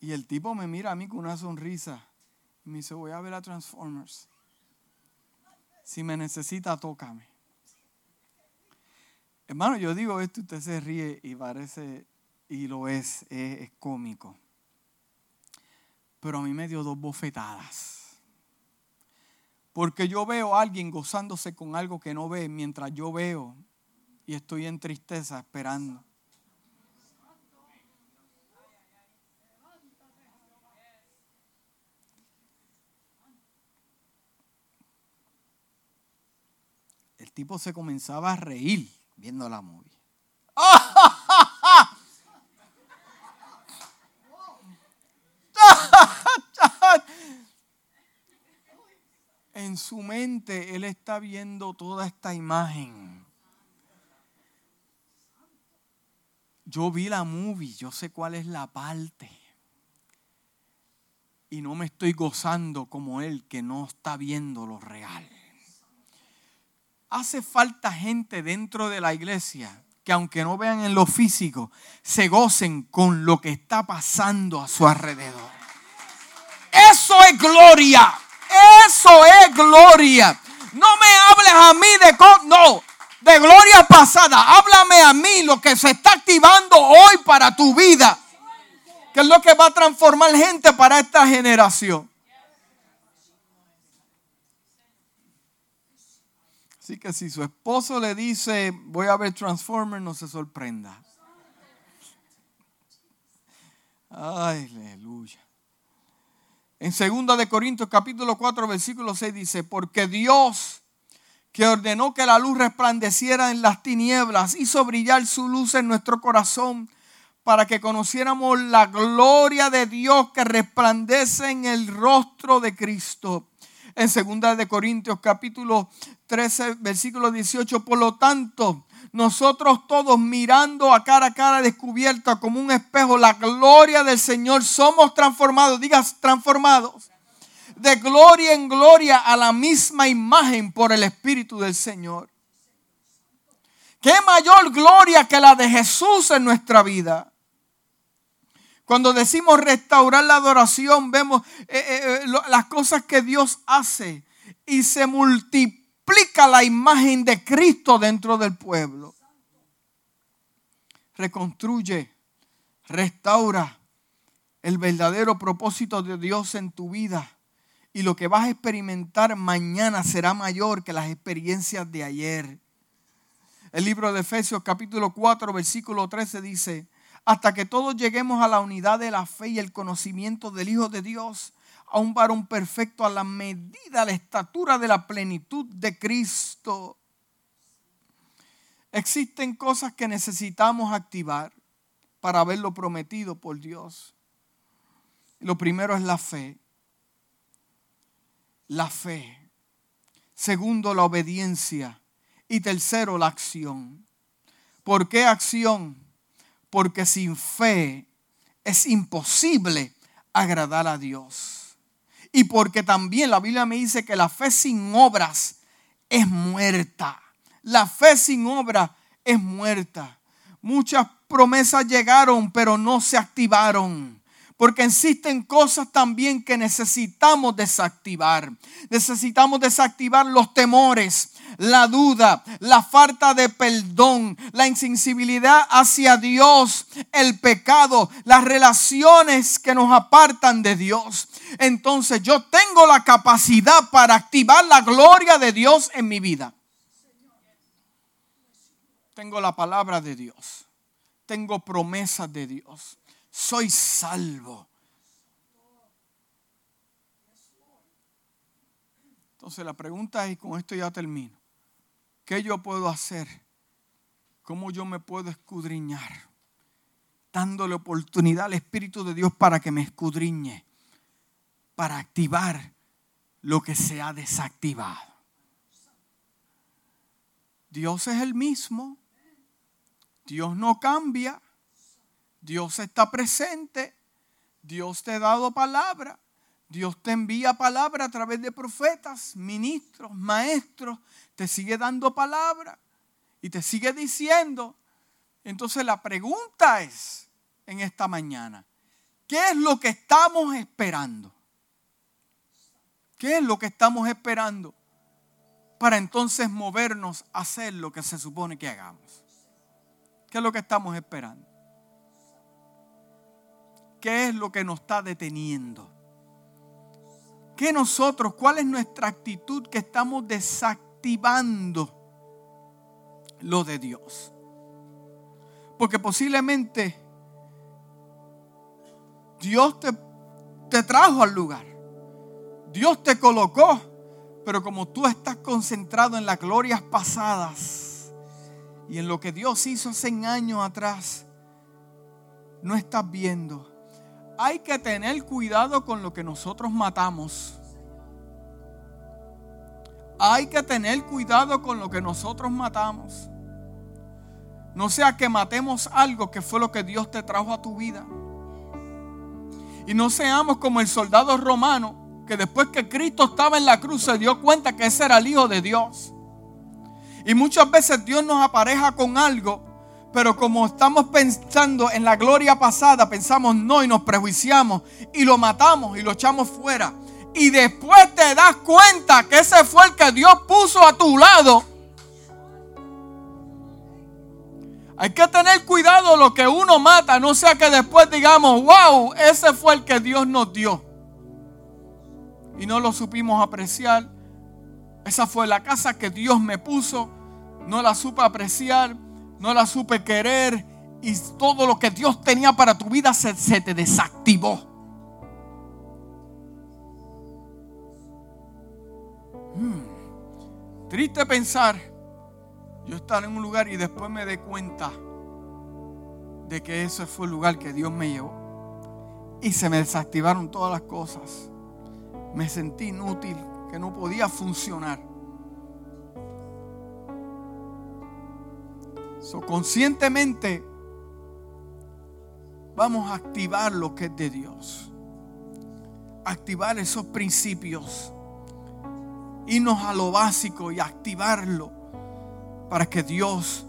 Y el tipo me mira a mí con una sonrisa y me dice, voy a ver a Transformers. Si me necesita, tócame. Hermano, yo digo esto, usted se ríe y parece, y lo es, es, cómico. Pero a mí me dio dos bofetadas. Porque yo veo a alguien gozándose con algo que no ve mientras yo veo y estoy en tristeza esperando. El tipo se comenzaba a reír viendo la movie. En su mente él está viendo toda esta imagen. Yo vi la movie, yo sé cuál es la parte. Y no me estoy gozando como él que no está viendo lo real. Hace falta gente dentro de la iglesia que aunque no vean en lo físico, se gocen con lo que está pasando a su alrededor. Eso es gloria. Eso es gloria. No me hables a mí de no, de gloria pasada. Háblame a mí lo que se está activando hoy para tu vida. Que es lo que va a transformar gente para esta generación. Así que si su esposo le dice, voy a ver Transformers, no se sorprenda. Ay, aleluya. En 2 de Corintios capítulo 4 versículo 6 dice, porque Dios que ordenó que la luz resplandeciera en las tinieblas, hizo brillar su luz en nuestro corazón para que conociéramos la gloria de Dios que resplandece en el rostro de Cristo. En 2 de Corintios capítulo 13 versículo 18, por lo tanto, nosotros todos mirando a cara a cara descubierta como un espejo la gloria del Señor, somos transformados, digas transformados, de gloria en gloria a la misma imagen por el Espíritu del Señor. ¿Qué mayor gloria que la de Jesús en nuestra vida? Cuando decimos restaurar la adoración, vemos eh, eh, eh, las cosas que Dios hace y se multiplica la imagen de Cristo dentro del pueblo reconstruye, restaura el verdadero propósito de Dios en tu vida. Y lo que vas a experimentar mañana será mayor que las experiencias de ayer. El libro de Efesios capítulo 4 versículo 13 dice, hasta que todos lleguemos a la unidad de la fe y el conocimiento del Hijo de Dios, a un varón perfecto a la medida, a la estatura de la plenitud de Cristo. Existen cosas que necesitamos activar para ver lo prometido por Dios. Lo primero es la fe. La fe. Segundo, la obediencia. Y tercero, la acción. ¿Por qué acción? Porque sin fe es imposible agradar a Dios. Y porque también la Biblia me dice que la fe sin obras es muerta. La fe sin obra es muerta. Muchas promesas llegaron, pero no se activaron. Porque existen cosas también que necesitamos desactivar. Necesitamos desactivar los temores, la duda, la falta de perdón, la insensibilidad hacia Dios, el pecado, las relaciones que nos apartan de Dios. Entonces yo tengo la capacidad para activar la gloria de Dios en mi vida. Tengo la palabra de Dios. Tengo promesas de Dios. Soy salvo. Entonces la pregunta es, y con esto ya termino, ¿qué yo puedo hacer? ¿Cómo yo me puedo escudriñar? Dándole oportunidad al Espíritu de Dios para que me escudriñe, para activar lo que se ha desactivado. Dios es el mismo. Dios no cambia. Dios está presente. Dios te ha dado palabra. Dios te envía palabra a través de profetas, ministros, maestros. Te sigue dando palabra y te sigue diciendo. Entonces la pregunta es en esta mañana, ¿qué es lo que estamos esperando? ¿Qué es lo que estamos esperando para entonces movernos a hacer lo que se supone que hagamos? ¿Qué es lo que estamos esperando? ¿Qué es lo que nos está deteniendo? ¿Qué nosotros, cuál es nuestra actitud que estamos desactivando lo de Dios? Porque posiblemente Dios te, te trajo al lugar. Dios te colocó. Pero como tú estás concentrado en las glorias pasadas, y en lo que Dios hizo hace años atrás, no estás viendo. Hay que tener cuidado con lo que nosotros matamos. hay que tener cuidado con lo que nosotros matamos. No sea que matemos algo que fue lo que Dios te trajo a tu vida. Y no seamos como el soldado romano que después que Cristo estaba en la cruz se dio cuenta que ese era el Hijo de Dios. Y muchas veces Dios nos apareja con algo, pero como estamos pensando en la gloria pasada, pensamos no y nos prejuiciamos y lo matamos y lo echamos fuera. Y después te das cuenta que ese fue el que Dios puso a tu lado. Hay que tener cuidado lo que uno mata, no sea que después digamos, wow, ese fue el que Dios nos dio. Y no lo supimos apreciar. Esa fue la casa que Dios me puso. No la supe apreciar, no la supe querer. Y todo lo que Dios tenía para tu vida se, te desactivó. Hmm. Triste pensar yo estar en un lugar y después me dé cuenta de que ese fue el lugar que Dios me llevó. Y se me desactivaron todas las cosas. Me sentí inútil, que no podía funcionar. So, conscientemente vamos a activar lo que es de Dios. Activar esos principios. Irnos a lo básico y activarlo para que Dios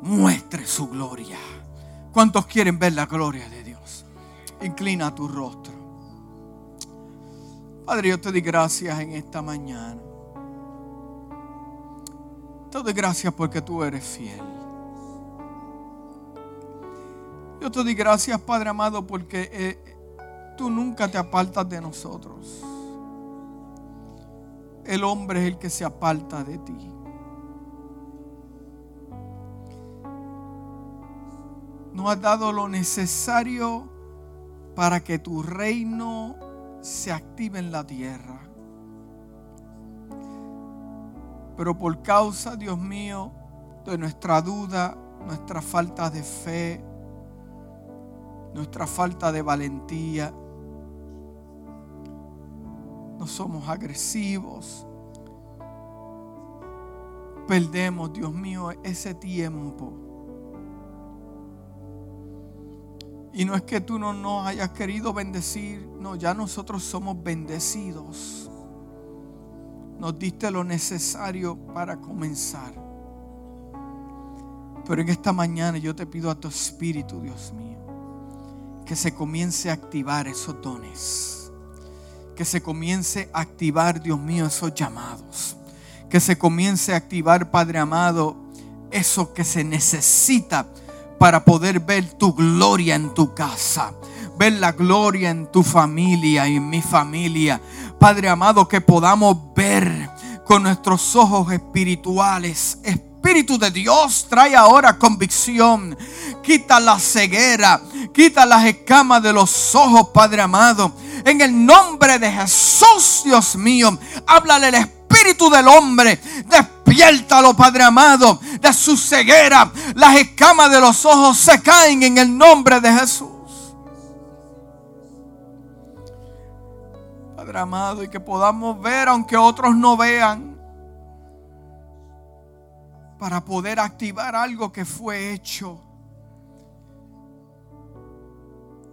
muestre su gloria. ¿Cuántos quieren ver la gloria de Dios? Inclina tu rostro. Padre, yo te doy gracias en esta mañana. Te doy gracias porque tú eres fiel. Yo te doy gracias, Padre amado, porque eh, tú nunca te apartas de nosotros. El hombre es el que se aparta de ti. no has dado lo necesario para que tu reino se active en la tierra. Pero por causa, Dios mío, de nuestra duda, nuestra falta de fe, nuestra falta de valentía, no somos agresivos. Perdemos, Dios mío, ese tiempo Y no es que tú no nos hayas querido bendecir, no, ya nosotros somos bendecidos. Nos diste lo necesario para comenzar. Pero en esta mañana yo te pido a tu Espíritu, Dios mío, que se comience a activar esos dones. Que se comience a activar, Dios mío, esos llamados. Que se comience a activar, Padre amado, eso que se necesita para poder ver tu gloria en tu casa. Ver la gloria en tu familia y en mi familia. Padre amado, que podamos ver con nuestros ojos espirituales. Espíritu de Dios, trae ahora convicción. Quita la ceguera. Quita las escamas de los ojos, Padre amado. En el nombre de Jesús, Dios mío. Háblale el espíritu del hombre. Despiértalo, Padre amado, de su ceguera. Las escamas de los ojos se caen en el nombre de Jesús. Padre amado, y que podamos ver aunque otros no vean. Para poder activar algo que fue hecho.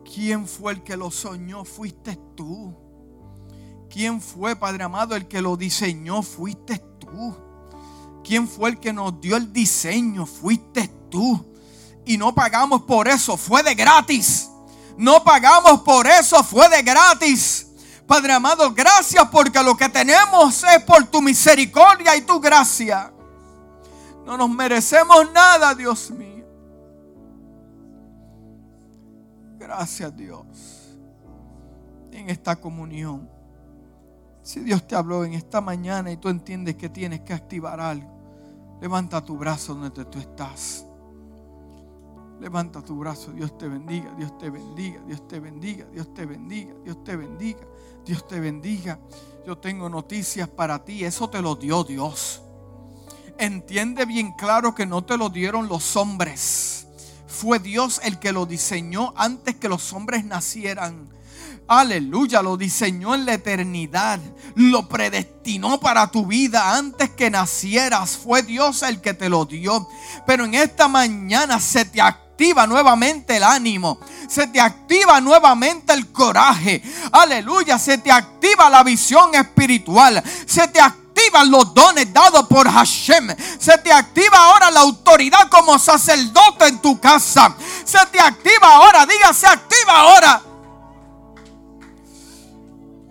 ¿Quién fue el que lo soñó? Fuiste tú. ¿Quién fue, Padre amado, el que lo diseñó? Fuiste tú. ¿Quién fue el que nos dio el diseño? Fuiste tú. Y no pagamos por eso, fue de gratis. No pagamos por eso, fue de gratis. Padre amado, gracias porque lo que tenemos es por tu misericordia y tu gracia. No nos merecemos nada, Dios mío. Gracias, Dios. En esta comunión. Si Dios te habló en esta mañana y tú entiendes que tienes que activar algo, levanta tu brazo donde tú estás. Levanta tu brazo, Dios te bendiga, Dios te bendiga, Dios te bendiga, Dios te bendiga, Dios te bendiga, Dios te bendiga. Yo tengo noticias para ti, eso te lo dio Dios. Entiende bien claro que no te lo dieron los hombres. Fue Dios el que lo diseñó antes que los hombres nacieran Aleluya, lo diseñó en la eternidad, lo predestinó para tu vida antes que nacieras. Fue Dios el que te lo dio. Pero en esta mañana se te activa nuevamente el ánimo, se te activa nuevamente el coraje. Aleluya, se te activa la visión espiritual, se te activan los dones dados por Hashem. Se te activa ahora la autoridad como sacerdote en tu casa. Se te activa ahora, diga, se activa ahora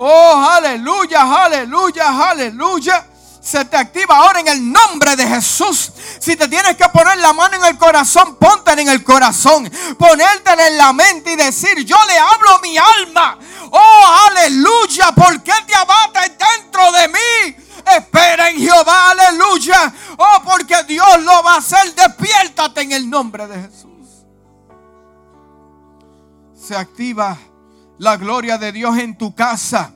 Oh, aleluya, aleluya, aleluya. Se te activa ahora en el nombre de Jesús. Si te tienes que poner la mano en el corazón, ponte en el corazón. Ponértela en la mente y decir, yo le hablo mi alma. Oh, aleluya, ¿por qué te abates dentro de mí? Espera en Jehová, aleluya. Oh, porque Dios lo va a hacer. Despiértate en el nombre de Jesús. Se activa la gloria de Dios en tu casa.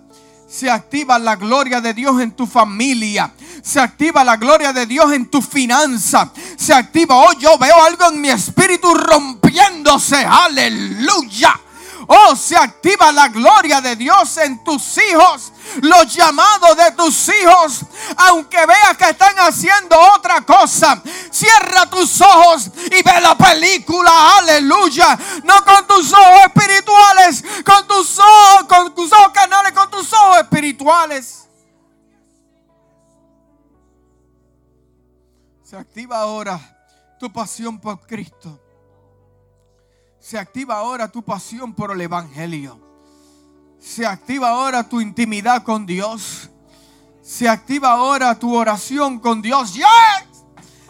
Se activa la gloria de Dios en tu familia. Se activa la gloria de Dios en tu finanza. Se activa, oh, yo veo algo en mi espíritu rompiéndose. Aleluya. Oh, se activa la gloria de Dios en tus hijos. Los llamados de tus hijos. Aunque veas que están haciendo otra cosa. Cierra tus ojos y ve la película. Aleluya. No con tus ojos espirituales. Con tus ojos, con tus ojos canales, con tus ojos espirituales. Se activa ahora tu pasión por Cristo se activa ahora tu pasión por el Evangelio. Se activa ahora tu intimidad con Dios. Se activa ahora tu oración con Dios. Yes.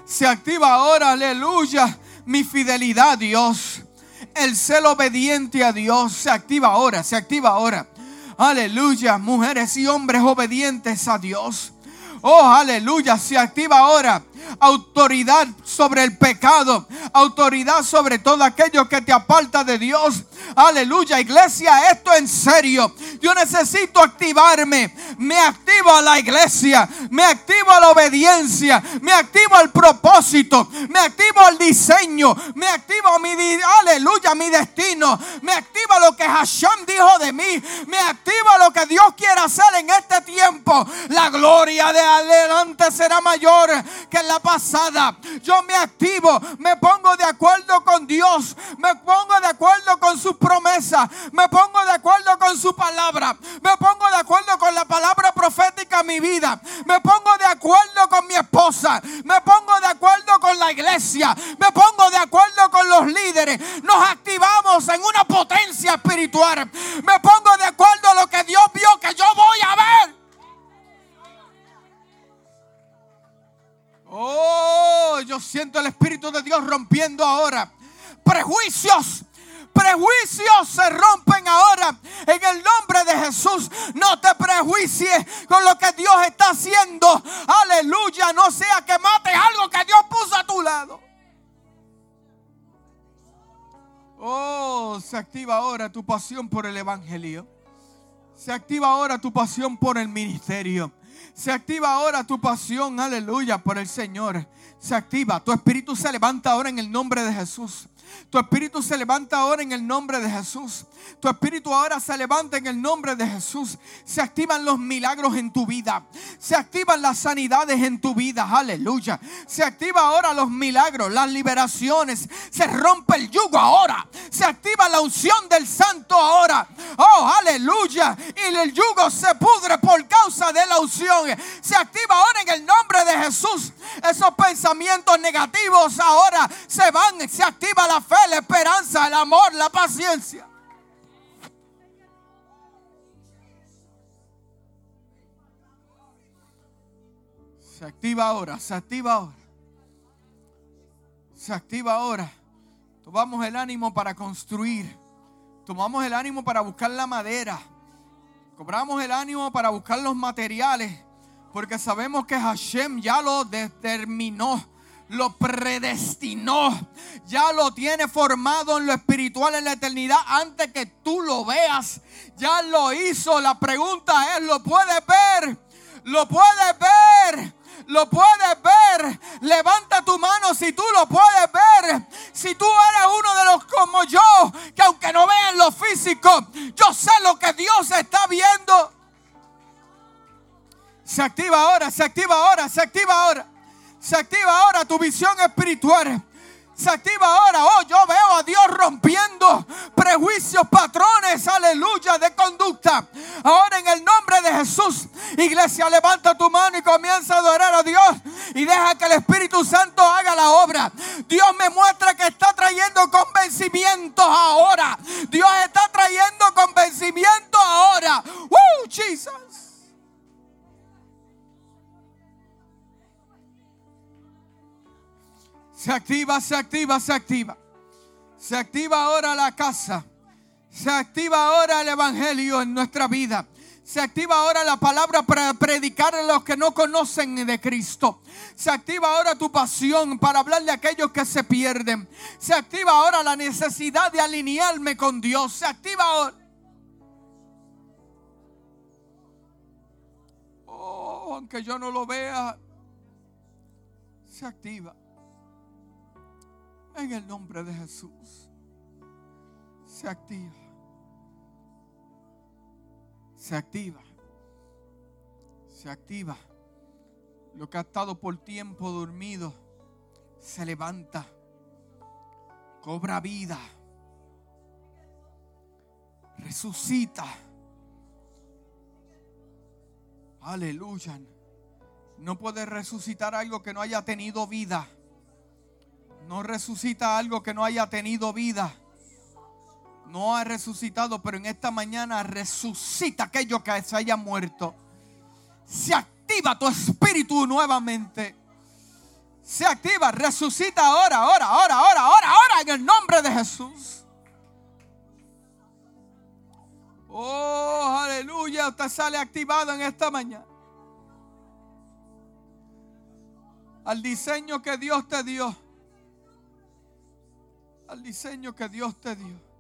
Se activa ahora, aleluya, mi fidelidad a Dios. El ser obediente a Dios se activa ahora, se activa ahora. Aleluya, mujeres y hombres obedientes a Dios. Oh, aleluya, se activa ahora autoridad sobre el pecado, autoridad sobre todo aquello que te aparta de Dios. Aleluya, iglesia, esto en serio. Yo necesito activarme. Me activo a la iglesia, me activo a la obediencia, me activo al propósito, me activo al diseño, me activo a mi, aleluya, mi destino, me activo a lo que Hashem dijo de mí, me activo a lo que Dios quiere hacer en este tiempo. La gloria de adelante será mayor que la pasada. Yo me activo, me pongo de acuerdo con Dios, me pongo de acuerdo con su promesa, me pongo de acuerdo con su palabra, me pongo de acuerdo con la palabra profética en mi vida, me pongo de acuerdo con mi esposa, me pongo de acuerdo con la iglesia, me pongo de acuerdo con los líderes, nos activamos en una potencia espiritual, me pongo de acuerdo a lo que Dios vio que yo voy a ver. Oh, yo siento el Espíritu de Dios rompiendo ahora. Prejuicios. Prejuicios se rompen ahora en el nombre de Jesús. No te prejuicies con lo que Dios está haciendo. Aleluya. No sea que mates algo que Dios puso a tu lado. Oh, se activa ahora tu pasión por el Evangelio. Se activa ahora tu pasión por el ministerio. Se activa ahora tu pasión, aleluya, por el Señor. Se activa. Tu espíritu se levanta ahora en el nombre de Jesús. Tu espíritu se levanta ahora en el nombre de Jesús. Tu espíritu ahora se levanta en el nombre de Jesús. Se activan los milagros en tu vida. Se activan las sanidades en tu vida. Aleluya. Se activa ahora los milagros, las liberaciones. Se rompe el yugo ahora. Se activa la unción del santo ahora. Oh, aleluya. Y el yugo se pudre por causa de la unción. Se activa ahora en el nombre de Jesús. Esos pensamientos negativos ahora se van. Se activa la fe, la esperanza, el amor, la paciencia. Se activa ahora, se activa ahora. Se activa ahora. Tomamos el ánimo para construir. Tomamos el ánimo para buscar la madera. Cobramos el ánimo para buscar los materiales. Porque sabemos que Hashem ya lo determinó lo predestinó. Ya lo tiene formado en lo espiritual, en la eternidad, antes que tú lo veas. Ya lo hizo. La pregunta es, ¿lo puedes ver? ¿Lo puedes ver? lo puedes ver. Levanta tu mano si tú lo puedes ver. Si tú eres uno de los como yo, que aunque no vean lo físico, yo sé lo que Dios está viendo. Se activa ahora, se activa ahora, se activa ahora. Se activa ahora tu visión espiritual se activa ahora. Oh, yo veo a Dios rompiendo prejuicios, patrones, aleluya, de conducta. Ahora en el nombre de Jesús, iglesia, levanta tu mano y comienza a adorar a Dios y deja que el Espíritu Santo haga la obra. Dios me muestra que está trayendo convencimiento ahora. Dios está trayendo convencimiento ahora. ¡Uh, Jesus! Se activa, se activa, se activa. Se activa ahora la casa. Se activa ahora el Evangelio en nuestra vida. Se activa ahora la palabra para predicar a los que no conocen de Cristo. Se activa ahora tu pasión para hablarle a aquellos que se pierden. Se activa ahora la necesidad de alinearme con Dios. Se activa ahora. Oh, aunque yo no lo vea, se activa. En el nombre de Jesús. Se activa. Se activa. Se activa. Lo que ha estado por tiempo dormido se levanta. Cobra vida. Resucita. Aleluya. No puede resucitar algo que no haya tenido vida. No resucita algo que no haya tenido vida. No ha resucitado, pero en esta mañana resucita aquello que se haya muerto. Se activa tu espíritu nuevamente. Se activa, resucita ahora, ahora, ahora, ahora, ahora, ahora, en el nombre de Jesús. Oh, aleluya, usted sale activado en esta mañana. Al diseño que Dios te dio al diseño que Dios te dio.